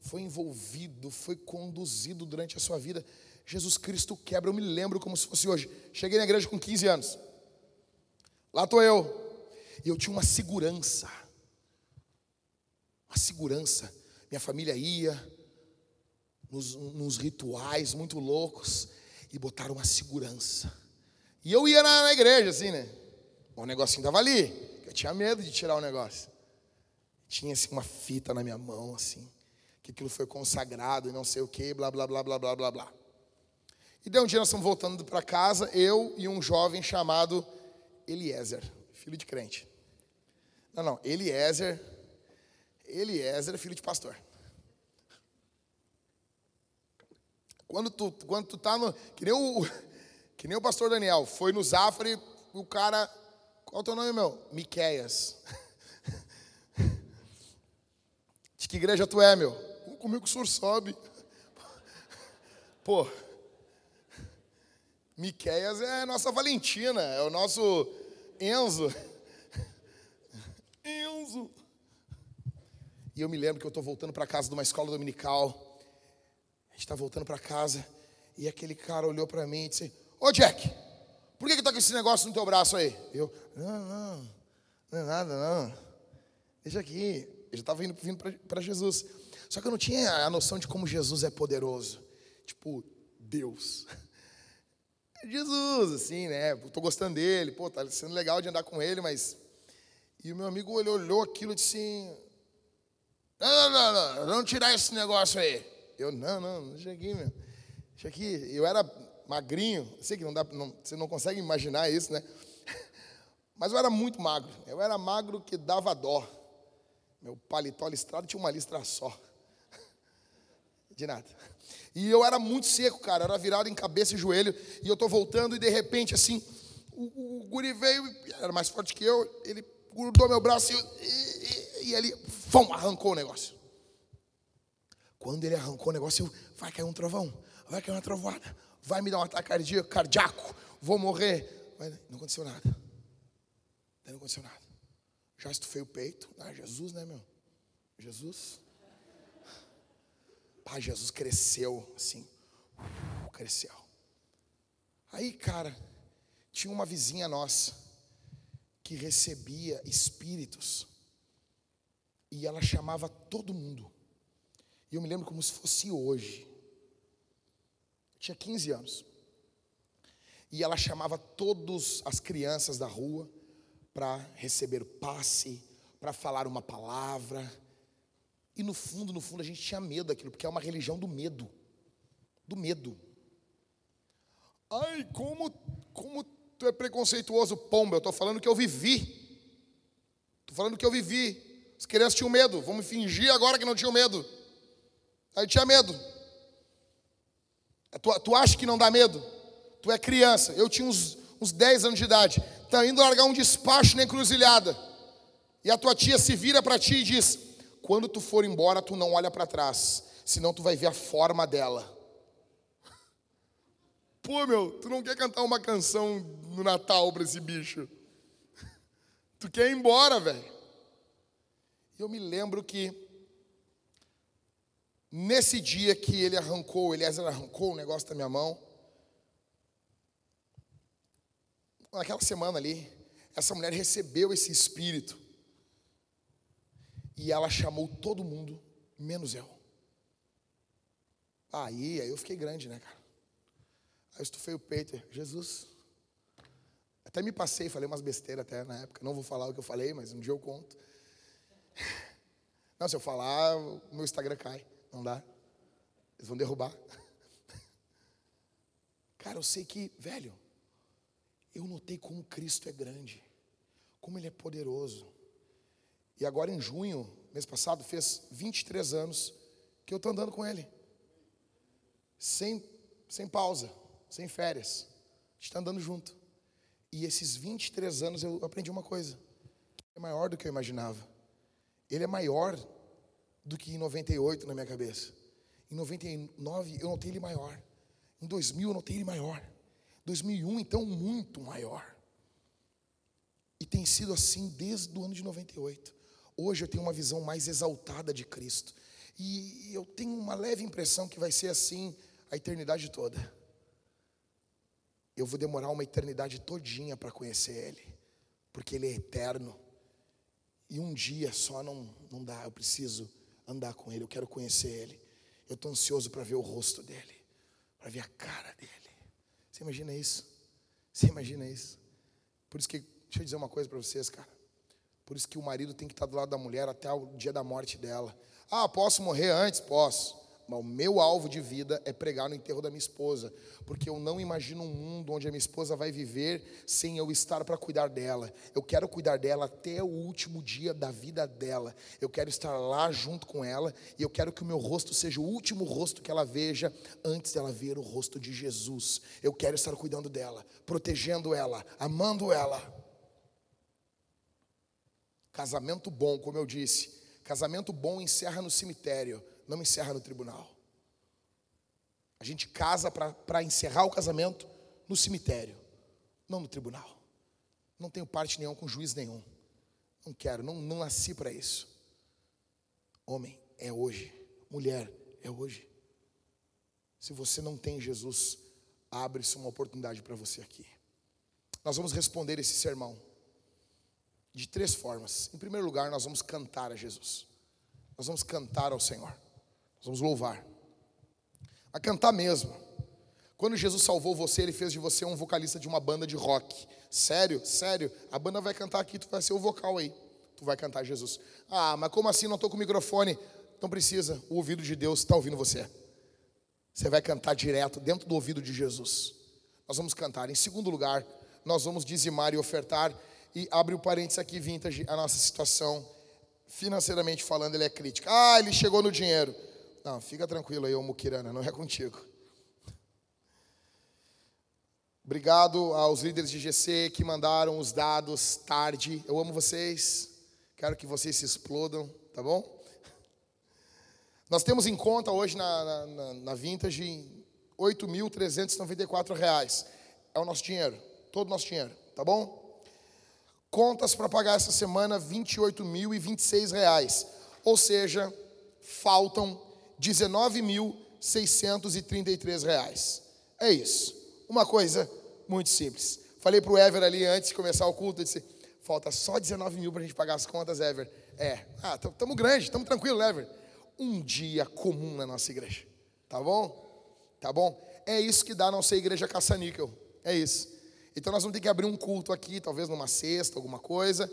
foi envolvido, foi conduzido durante a sua vida, Jesus Cristo quebra. Eu me lembro como se fosse hoje. Cheguei na igreja com 15 anos. Lá estou eu. E eu tinha uma segurança. Uma segurança minha família ia nos, nos rituais muito loucos e botaram uma segurança. E eu ia na, na igreja, assim, né? O negocinho estava ali. Eu tinha medo de tirar o negócio. Tinha assim, uma fita na minha mão, assim, que aquilo foi consagrado e não sei o que, blá, blá, blá, blá, blá, blá, blá. E daí um dia nós estamos voltando para casa, eu e um jovem chamado Eliezer, filho de crente. Não, não, Eliezer Eliezer é filho de pastor. Quando tu, quando tu tá no. Que nem, o, que nem o pastor Daniel, foi no Zafre, o cara. Qual é o teu nome, meu? Miqueias. De que igreja tu é, meu? Comigo o senhor sobe. Pô. Miqueias é a nossa Valentina, é o nosso Enzo. Enzo. E eu me lembro que eu estou voltando para casa de uma escola dominical. A gente está voltando para casa. E aquele cara olhou para mim e disse: Ô Jack, por que, que tá com esse negócio no teu braço aí? Eu, não, não, não é nada, não. Deixa aqui. Eu já estava indo, vindo para Jesus. Só que eu não tinha a noção de como Jesus é poderoso. Tipo, Deus. Jesus, assim, né? Tô gostando dele, pô, tá sendo legal de andar com ele, mas. E o meu amigo olhou, olhou aquilo e disse assim: Não, não, não, não, não tirar esse negócio aí. Eu, não, não, deixa aqui, meu. Aqui. Eu era magrinho, sei que não dá, não, você não consegue imaginar isso, né? Mas eu era muito magro. Eu era magro que dava dó. Meu paletó listrado tinha uma listra só. De nada. E eu era muito seco, cara. Era virado em cabeça e joelho. E eu tô voltando e de repente, assim, o, o guri veio, era mais forte que eu. Ele grudou meu braço e, e, e ele, arrancou o negócio. Quando ele arrancou o negócio, eu, vai cair um trovão, vai cair uma trovoada, vai me dar um ataque cardíaco, cardíaco, vou morrer. Mas não aconteceu nada. Não aconteceu nada. Já estufei o peito. Ah, Jesus, né, meu? Jesus. Pai, Jesus cresceu assim. Cresceu. Aí, cara, tinha uma vizinha nossa que recebia espíritos. E ela chamava todo mundo. E eu me lembro como se fosse hoje. Eu tinha 15 anos. E ela chamava todas as crianças da rua para receber passe, para falar uma palavra. E no fundo, no fundo, a gente tinha medo daquilo, porque é uma religião do medo. Do medo. Ai, como, como tu é preconceituoso, pomba. Eu estou falando que eu vivi. Estou falando que eu vivi. As crianças tinham medo. Vamos fingir agora que não tinham medo. Aí tinha medo. Tu, tu acha que não dá medo? Tu é criança. Eu tinha uns, uns 10 anos de idade está indo largar um despacho na encruzilhada. E a tua tia se vira para ti e diz: Quando tu for embora, tu não olha para trás, senão tu vai ver a forma dela. Pô, meu, tu não quer cantar uma canção no Natal para esse bicho? Tu quer ir embora, velho. Eu me lembro que nesse dia que ele arrancou, Eliezer arrancou o negócio da minha mão, naquela semana ali, essa mulher recebeu esse espírito. E ela chamou todo mundo, menos eu. Aí, aí eu fiquei grande, né, cara? Aí eu estufei o peito, Jesus. Até me passei, falei umas besteiras até na época. Não vou falar o que eu falei, mas um dia eu conto. Não, se eu falar, o meu Instagram cai. Não dá. Eles vão derrubar. Cara, eu sei que, velho, eu notei como Cristo é grande, como Ele é poderoso. E agora em junho, mês passado, fez 23 anos que eu estou andando com Ele. Sem, sem pausa, sem férias. A gente está andando junto. E esses 23 anos eu aprendi uma coisa. É maior do que eu imaginava. Ele é maior do que em 98 na minha cabeça. Em 99 eu notei ele maior. Em 2000 eu notei ele maior. 2001, então, muito maior. E tem sido assim desde o ano de 98. Hoje eu tenho uma visão mais exaltada de Cristo. E eu tenho uma leve impressão que vai ser assim a eternidade toda. Eu vou demorar uma eternidade todinha para conhecer Ele, porque Ele é eterno. E um dia só não, não dá, eu preciso andar com Ele, eu quero conhecer Ele. Eu estou ansioso para ver o rosto dEle, para ver a cara dEle. Você imagina isso? Você imagina isso? Por isso que, deixa eu dizer uma coisa para vocês, cara. Por isso que o marido tem que estar do lado da mulher até o dia da morte dela. Ah, posso morrer antes? Posso. Mas o meu alvo de vida é pregar no enterro da minha esposa, porque eu não imagino um mundo onde a minha esposa vai viver sem eu estar para cuidar dela. Eu quero cuidar dela até o último dia da vida dela. Eu quero estar lá junto com ela e eu quero que o meu rosto seja o último rosto que ela veja antes dela ver o rosto de Jesus. Eu quero estar cuidando dela, protegendo ela, amando ela. Casamento bom, como eu disse, casamento bom encerra no cemitério não encerra no tribunal. A gente casa para encerrar o casamento no cemitério, não no tribunal. Não tenho parte nenhuma com juiz nenhum. Não quero, não, não nasci para isso. Homem, é hoje. Mulher, é hoje. Se você não tem Jesus, abre-se uma oportunidade para você aqui. Nós vamos responder esse sermão de três formas. Em primeiro lugar, nós vamos cantar a Jesus. Nós vamos cantar ao Senhor. Nós vamos louvar. A cantar mesmo. Quando Jesus salvou você, ele fez de você um vocalista de uma banda de rock. Sério, sério. A banda vai cantar aqui, tu vai ser o vocal aí. Tu vai cantar Jesus. Ah, mas como assim? Não estou com o microfone. Não precisa. O ouvido de Deus está ouvindo você. Você vai cantar direto dentro do ouvido de Jesus. Nós vamos cantar. Em segundo lugar, nós vamos dizimar e ofertar. E abre o parênteses aqui, vintage, a nossa situação, financeiramente falando, ele é crítica. Ah, ele chegou no dinheiro. Não, fica tranquilo aí, ô Mukirana, não é contigo. Obrigado aos líderes de GC que mandaram os dados tarde. Eu amo vocês. Quero que vocês se explodam, tá bom? Nós temos em conta hoje na, na, na Vintage R$ 8.394. É o nosso dinheiro, todo o nosso dinheiro, tá bom? Contas para pagar essa semana R$ 28.026. Ou seja, faltam R$ 19.633. É isso. Uma coisa muito simples. Falei para o Ever ali antes de começar o culto, disse, falta só 19 mil para a gente pagar as contas, Ever. É, ah, estamos grande, estamos tranquilo, Ever um dia comum na nossa igreja. Tá bom? Tá bom? É isso que dá não ser igreja caça-níquel. É isso. Então nós vamos ter que abrir um culto aqui, talvez numa sexta, alguma coisa.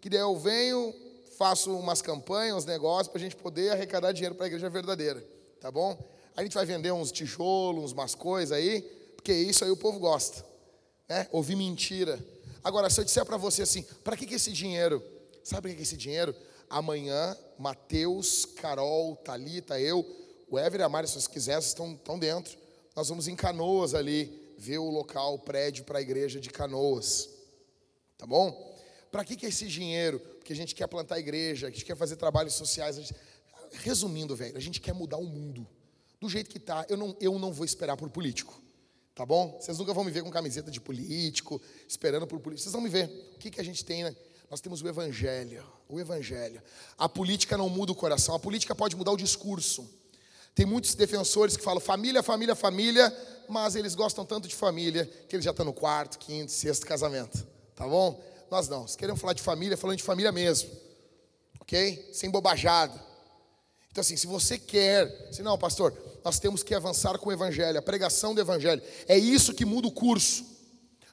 Que daí eu venho, faço umas campanhas, uns negócios, para a gente poder arrecadar dinheiro para a igreja verdadeira. Tá bom? A gente vai vender uns tijolos, umas coisas aí, porque isso aí o povo gosta. Né? Ouvir mentira. Agora, se eu disser para você assim, para que, que esse dinheiro? Sabe para que, esse dinheiro? Amanhã, Mateus, Carol, Talita, eu, o Ever e a Mari, se vocês quiserem, estão, estão dentro. Nós vamos em Canoas ali, ver o local, o prédio para a igreja de Canoas. Tá bom? Para que, que é esse dinheiro? Porque a gente quer plantar igreja, a gente quer fazer trabalhos sociais. Gente... Resumindo, velho, a gente quer mudar o mundo. Do jeito que está, eu não, eu não vou esperar por político. Tá bom? Vocês nunca vão me ver com camiseta de político, esperando por político. Vocês vão me ver. O que, que a gente tem, né? Nós temos o Evangelho. O Evangelho. A política não muda o coração, a política pode mudar o discurso. Tem muitos defensores que falam família, família, família, mas eles gostam tanto de família que eles já estão no quarto, quinto, sexto casamento. Tá bom? Nós não. Se queremos falar de família, falando de família mesmo. Ok? Sem bobajada. Então, assim, se você quer, se não, pastor, nós temos que avançar com o Evangelho, a pregação do Evangelho. É isso que muda o curso.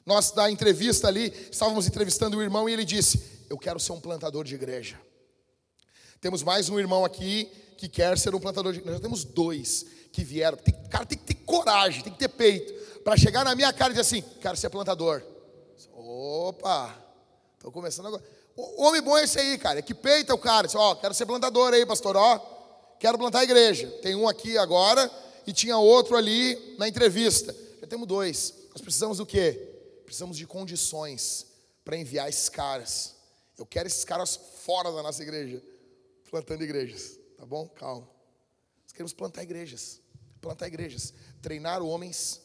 Nós, da entrevista ali, estávamos entrevistando o irmão e ele disse: Eu quero ser um plantador de igreja. Temos mais um irmão aqui que quer ser um plantador de igreja. Nós temos dois que vieram. Tem, cara, tem que ter coragem, tem que ter peito. Para chegar na minha cara e dizer assim: Quero ser plantador. Opa, estou começando agora. O homem bom é esse aí, cara. Que peita o cara. Ó, oh, quero ser plantador aí, pastor. Ó, quero plantar a igreja. Tem um aqui agora e tinha outro ali na entrevista. Já temos dois. Nós precisamos do quê? precisamos de condições para enviar esses caras. Eu quero esses caras fora da nossa igreja, plantando igrejas, tá bom? Calma. Nós queremos plantar igrejas, plantar igrejas, treinar homens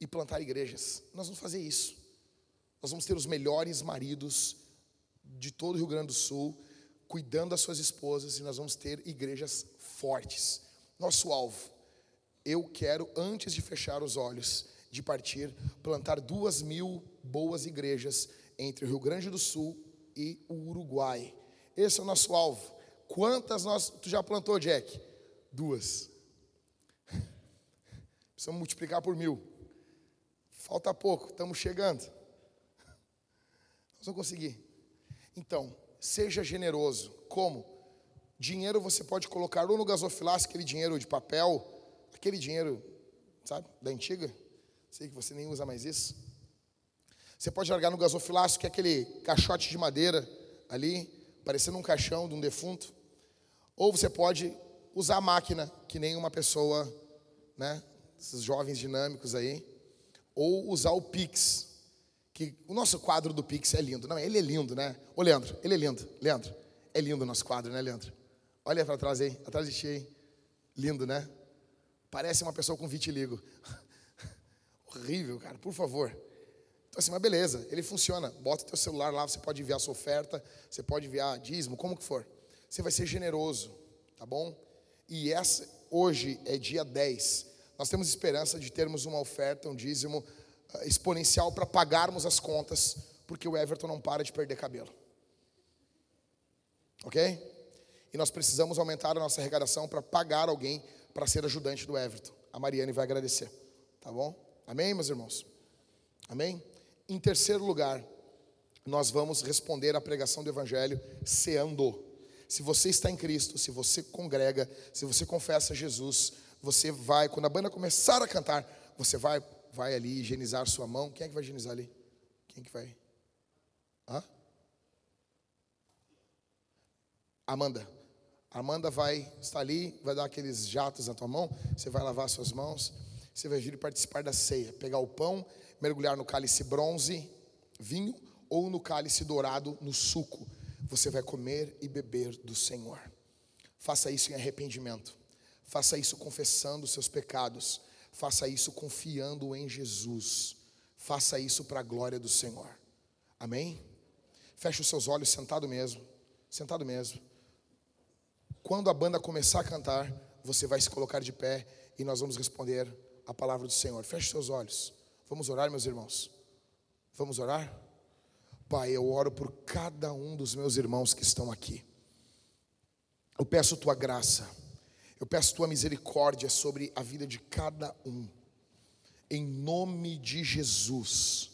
e plantar igrejas. Nós vamos fazer isso. Nós vamos ter os melhores maridos de todo o Rio Grande do Sul, cuidando das suas esposas, e nós vamos ter igrejas fortes. Nosso alvo, eu quero, antes de fechar os olhos, de partir, plantar duas mil boas igrejas entre o Rio Grande do Sul e o Uruguai. Esse é o nosso alvo. Quantas nós. Tu já plantou, Jack? Duas. Precisamos multiplicar por mil. Falta pouco, estamos chegando. Nós vamos conseguir. Então, seja generoso. Como? Dinheiro você pode colocar ou no gasofilácio, aquele dinheiro de papel, aquele dinheiro, sabe, da antiga Sei que você nem usa mais isso. Você pode largar no gasofilácio, que é aquele caixote de madeira ali, parecendo um caixão de um defunto. Ou você pode usar a máquina, que nem uma pessoa, né? Esses jovens dinâmicos aí. Ou usar o Pix. Que o nosso quadro do Pix é lindo. Não, ele é lindo, né? Ô, Leandro, ele é lindo. Leandro, é lindo o nosso quadro, né, Leandro? Olha para trás aí, atrás de ti aí. Lindo, né? Parece uma pessoa com vitiligo. horrível, cara, por favor. Então assim, mas beleza, ele funciona. Bota teu celular lá, você pode enviar sua oferta, você pode enviar dízimo, como que for. você vai ser generoso, tá bom? E essa, hoje é dia 10. Nós temos esperança de termos uma oferta, um dízimo exponencial para pagarmos as contas, porque o Everton não para de perder cabelo. Ok? E nós precisamos aumentar a nossa arrecadação para pagar alguém para ser ajudante do Everton. A Mariane vai agradecer. Tá bom? Amém, meus irmãos? Amém? Em terceiro lugar, nós vamos responder à pregação do Evangelho ceando. Se você está em Cristo, se você congrega, se você confessa Jesus, você vai, quando a banda começar a cantar, você vai, vai ali higienizar sua mão. Quem é que vai higienizar ali? Quem é que vai? Hã? Amanda. Amanda vai estar ali, vai dar aqueles jatos na tua mão, você vai lavar suas mãos, você vai vir participar da ceia, pegar o pão, mergulhar no cálice bronze, vinho, ou no cálice dourado, no suco. Você vai comer e beber do Senhor. Faça isso em arrependimento. Faça isso confessando os seus pecados. Faça isso confiando em Jesus. Faça isso para a glória do Senhor. Amém? Feche os seus olhos, sentado mesmo. Sentado mesmo. Quando a banda começar a cantar, você vai se colocar de pé e nós vamos responder a palavra do Senhor. Feche seus olhos. Vamos orar, meus irmãos. Vamos orar? Pai, eu oro por cada um dos meus irmãos que estão aqui. Eu peço tua graça, eu peço tua misericórdia sobre a vida de cada um, em nome de Jesus.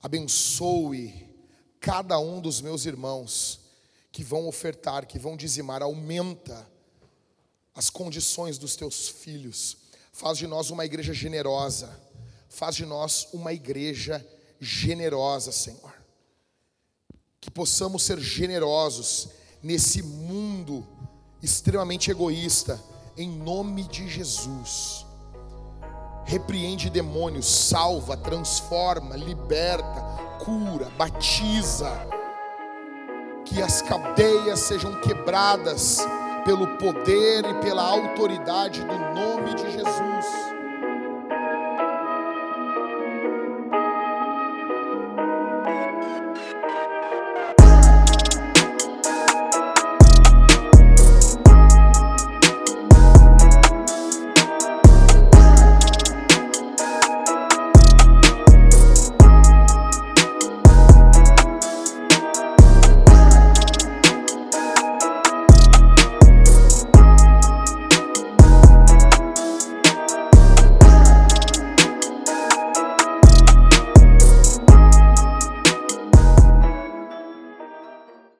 Abençoe cada um dos meus irmãos que vão ofertar, que vão dizimar, aumenta as condições dos teus filhos, faz de nós uma igreja generosa, faz de nós uma igreja generosa Senhor. Que possamos ser generosos nesse mundo extremamente egoísta, em nome de Jesus. Repreende demônios, salva, transforma, liberta, cura, batiza. Que as cadeias sejam quebradas pelo poder e pela autoridade do nome de